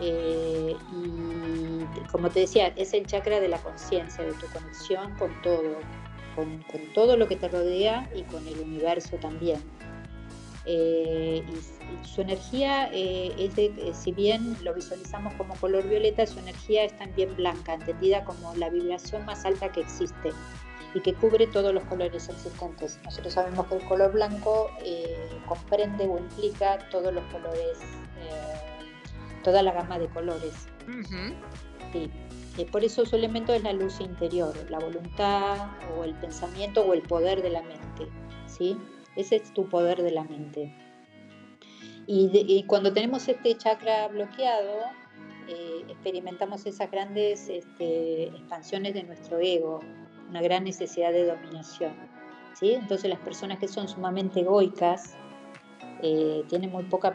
Eh, y como te decía, es el chakra de la conciencia, de tu conexión con todo, con, todo lo que te rodea y con el universo también. Eh, y, su energía eh, es de, si bien lo visualizamos como color violeta, su energía es también blanca, entendida como la vibración más alta que existe y que cubre todos los colores existentes. Nosotros sabemos que el color blanco comprende o implica todos los colores toda la gama de colores. sí. Eh, por eso su elemento es la luz interior, la voluntad o el pensamiento o el poder de la mente. ¿sí? Ese es tu poder de la mente. Y, cuando tenemos este chakra bloqueado, eh, experimentamos esas grandes este, expansiones de nuestro ego, una gran necesidad de dominación. ¿sí? Entonces las personas que son sumamente egoicas eh, tienen muy poca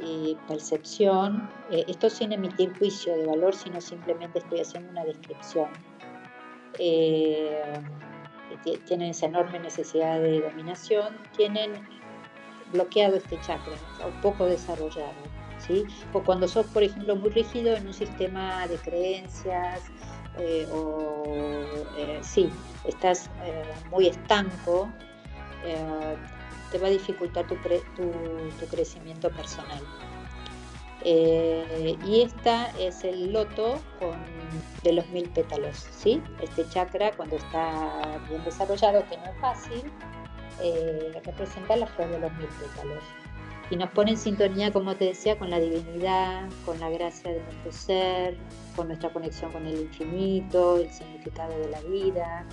eh, percepción, eh, esto sin emitir juicio de valor, sino simplemente estoy haciendo una descripción. Tienen esa enorme necesidad de dominación, tienen bloqueado este chakra o poco desarrollado. ¿sí? O cuando sos, por ejemplo, muy rígido en un sistema de creencias, o sí, estás muy estanco, te va a dificultar tu, crecimiento personal. Eh, y esta es el loto de los mil pétalos, ¿sí? Este chakra cuando está bien desarrollado, que no es fácil, eh, representa la flor de los mil pétalos. Y nos pone en sintonía, como te decía, con la divinidad, con la gracia de nuestro ser, con nuestra conexión con el infinito, el significado de la vida,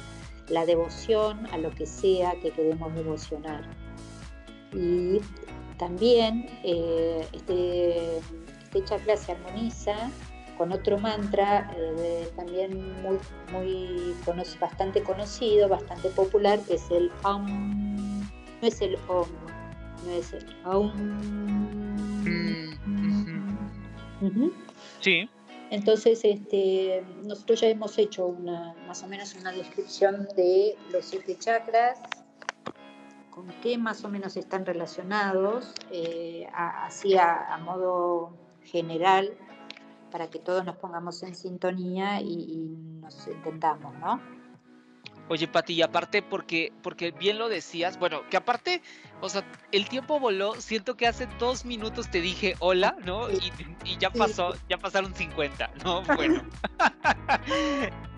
la devoción a lo que sea que queremos devocionar. Y también eh, este, este, chakra se armoniza con otro mantra eh, también muy, muy bastante conocido, bastante popular, que es el Om. No es el Om, Om. Mm, sí. Entonces, este, nosotros ya hemos hecho una, más o menos una descripción de los siete chakras, con qué más o menos están relacionados, eh, así a, modo general, para que todos nos pongamos en sintonía y, y nos entendamos, ¿no? Oye, Pati, y aparte, porque, porque bien lo decías, bueno, que aparte, o sea, el tiempo voló, siento que hace dos minutos te dije hola, ¿no? Y, ya pasó, ya pasaron 50, ¿no? (laughs) Bueno.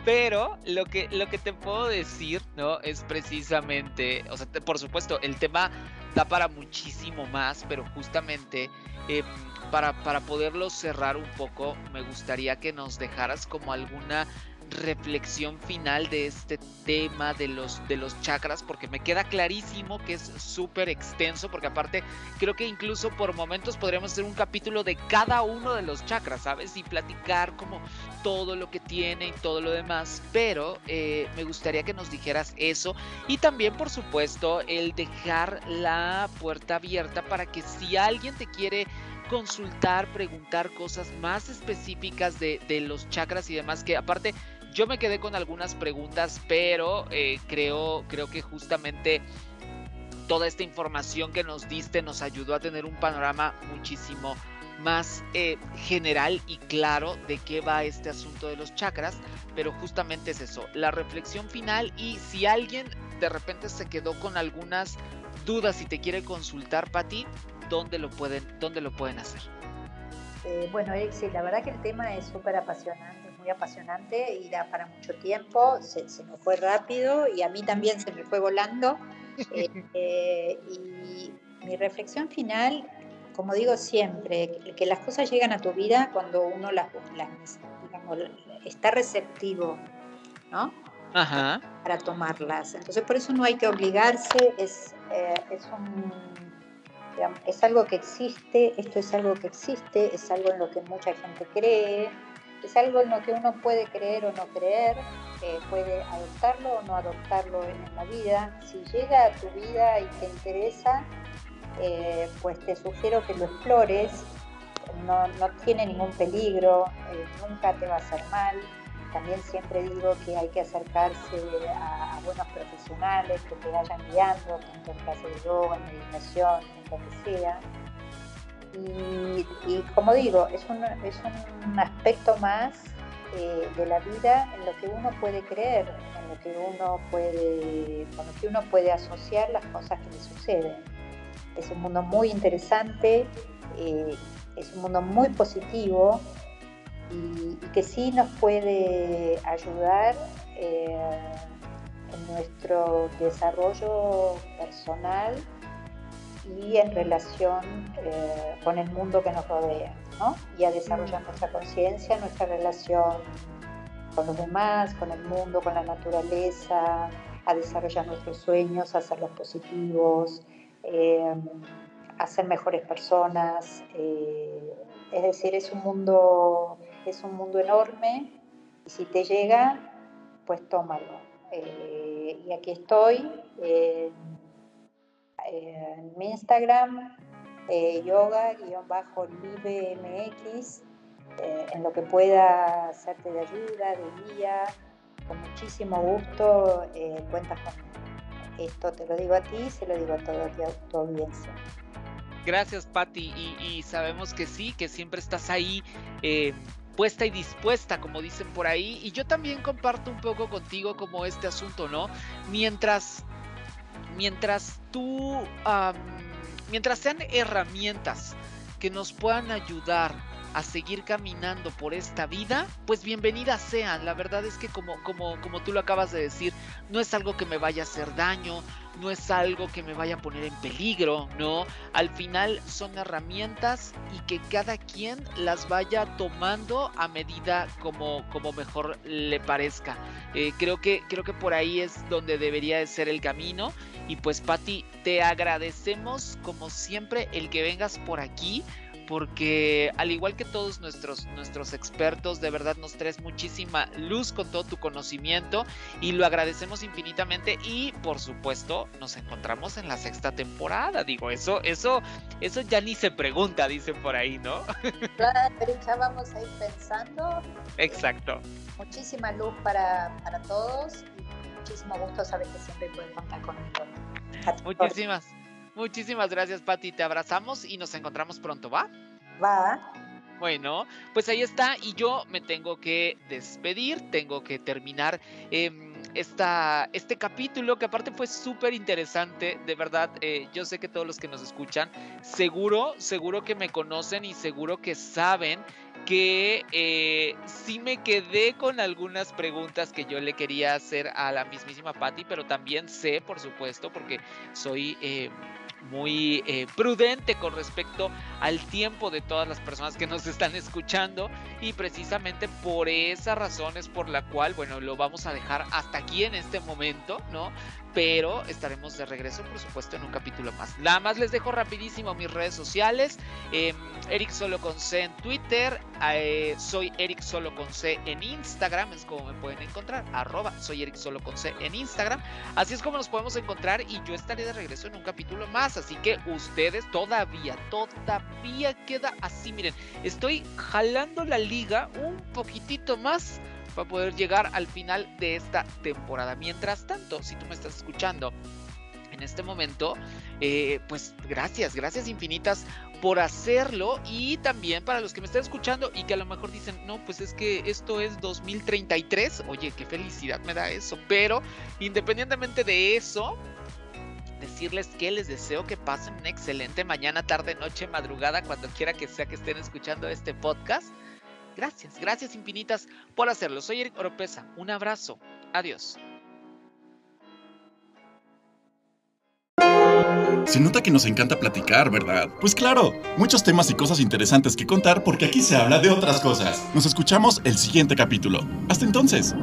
Pero lo que, lo que te puedo decir, ¿no? Es precisamente, o sea, por supuesto, el tema da para muchísimo más, pero justamente eh, para, para poderlo cerrar un poco, me gustaría que nos dejaras como alguna reflexión final de este tema de los, de los chakras, porque me queda clarísimo que es súper extenso, porque aparte creo que incluso por momentos podríamos hacer un capítulo de cada uno de los chakras, ¿sabes? Y platicar como todo lo que tiene y todo lo demás, pero eh, me gustaría que nos dijeras eso y también, por supuesto, el dejar la puerta abierta para que si alguien te quiere consultar, preguntar cosas más específicas de, de los chakras y demás, que aparte yo me quedé con algunas preguntas, pero eh, creo, creo que justamente toda esta información que nos diste nos ayudó a tener un panorama muchísimo más eh, general y claro de qué va este asunto de los chakras, pero justamente es eso, la reflexión final y si alguien de repente se quedó con algunas dudas y te quiere consultar, Pati, ¿dónde lo pueden, dónde lo pueden hacer? Eh, bueno, Eric, la verdad que el tema es súper apasionante apasionante y da para mucho tiempo, se, se, me fue rápido y a mí también se me fue volando. (laughs) Eh, eh, y mi reflexión final, como digo siempre, que, las cosas llegan a tu vida cuando uno las, está receptivo, ¿no? Para tomarlas. Entonces por eso no hay que obligarse, es, eh, es un es algo que existe, esto es algo que existe, es algo en lo que mucha gente cree, es algo en lo que uno puede creer o no creer, puede adoptarlo o no adoptarlo en la vida. Si llega a tu vida y te interesa, eh, pues te sugiero que lo explores, no, tiene ningún peligro, eh, nunca te va a hacer mal. También siempre digo que hay que acercarse a, buenos profesionales que te vayan guiando, tanto en clase de yoga, en meditación, en lo que sea y, como digo, es un, es un aspecto más eh, de la vida en lo que uno puede creer, en lo que uno puede, con lo que uno puede asociar las cosas que le suceden. Es un mundo muy interesante, eh, es un mundo muy positivo y, que sí nos puede ayudar eh, en nuestro desarrollo personal y en relación eh, con el mundo que nos rodea, ¿no? y a desarrollar mm. nuestra conciencia, nuestra relación con los demás, con el mundo, con la naturaleza, a desarrollar nuestros sueños, a hacerlos positivos, eh, a ser mejores personas. Eh, es decir, es un mundo, es un mundo enorme y si te llega, pues tómalo. y aquí estoy en mi Instagram, eh, yoga-livemx, eh, en lo que pueda hacerte de ayuda, de guía, con muchísimo gusto eh, cuentas conmigo. Esto te lo digo a ti, se lo digo a toda tu audiencia. Gracias, Patti, y, sabemos que sí, que siempre estás ahí eh, puesta y dispuesta, como dicen por ahí. Y yo también comparto un poco contigo como este asunto, ¿no? Mientras mientras tú, mientras sean herramientas que nos puedan ayudar a seguir caminando por esta vida, pues bienvenidas sean. La verdad es que como, como, como tú lo acabas de decir, no es algo que me vaya a hacer daño, no es algo que me vaya a poner en peligro, ¿no? Al final son herramientas y que cada quien las vaya tomando a medida como, como mejor le parezca. Eh, creo, que, creo que por ahí es donde debería de ser el camino. Y pues Patti, te agradecemos como siempre el que vengas por aquí porque al igual que todos nuestros, nuestros expertos, de verdad nos traes muchísima luz con todo tu conocimiento y lo agradecemos infinitamente y por supuesto nos encontramos en la sexta temporada, digo, eso, eso, eso ya ni se pregunta, dicen por ahí, ¿no? (laughs) Claro, ya vamos a ir pensando. Exacto. Muchísima luz para, para todos y muchísimo gusto saber que siempre pueden contar conmigo. Muchísimas. Muchísimas gracias, Pati. Te abrazamos y nos encontramos pronto, ¿va? Va. Bueno, pues ahí está y yo me tengo que despedir, tengo que terminar em, esta, este capítulo que aparte fue súper interesante, de verdad, eh, yo sé que todos los que nos escuchan, seguro, seguro que me conocen y seguro que saben que eh, sí me quedé con algunas preguntas que yo le quería hacer a la mismísima Patti, pero también sé, por supuesto, porque soy... Eh, muy eh, prudente con respecto al tiempo de todas las personas que nos están escuchando y precisamente por esa razón es por la cual, bueno, lo vamos a dejar hasta aquí en este momento, ¿no? Pero estaremos de regreso, por supuesto, en un capítulo más. Nada más les dejo rapidísimo mis redes sociales. Eh, C en Twitter. Eh, soy Eric C en Instagram. Es como me pueden encontrar. Arroba soy Eric en Instagram. Así es como nos podemos encontrar y yo estaré de regreso en un capítulo más. Así que ustedes todavía, todavía queda así. Miren, estoy jalando la liga un poquitito más para poder llegar al final de esta temporada. Mientras tanto, si tú me estás escuchando en este momento, eh, pues gracias, gracias infinitas por hacerlo y también para los que me están escuchando y que a lo mejor dicen, no, pues es que esto es 2033, oye, qué felicidad me da eso, pero independientemente de eso, decirles que les deseo que pasen una excelente mañana, tarde, noche, madrugada, cuando quiera que sea que estén escuchando este podcast. Gracias, gracias infinitas por hacerlo. Soy Eric Oropesa. Un abrazo. Adiós. Se nota que nos encanta platicar, ¿verdad? Pues claro, muchos temas y cosas interesantes que contar porque aquí se habla de otras cosas. Nos escuchamos el siguiente capítulo. Hasta entonces.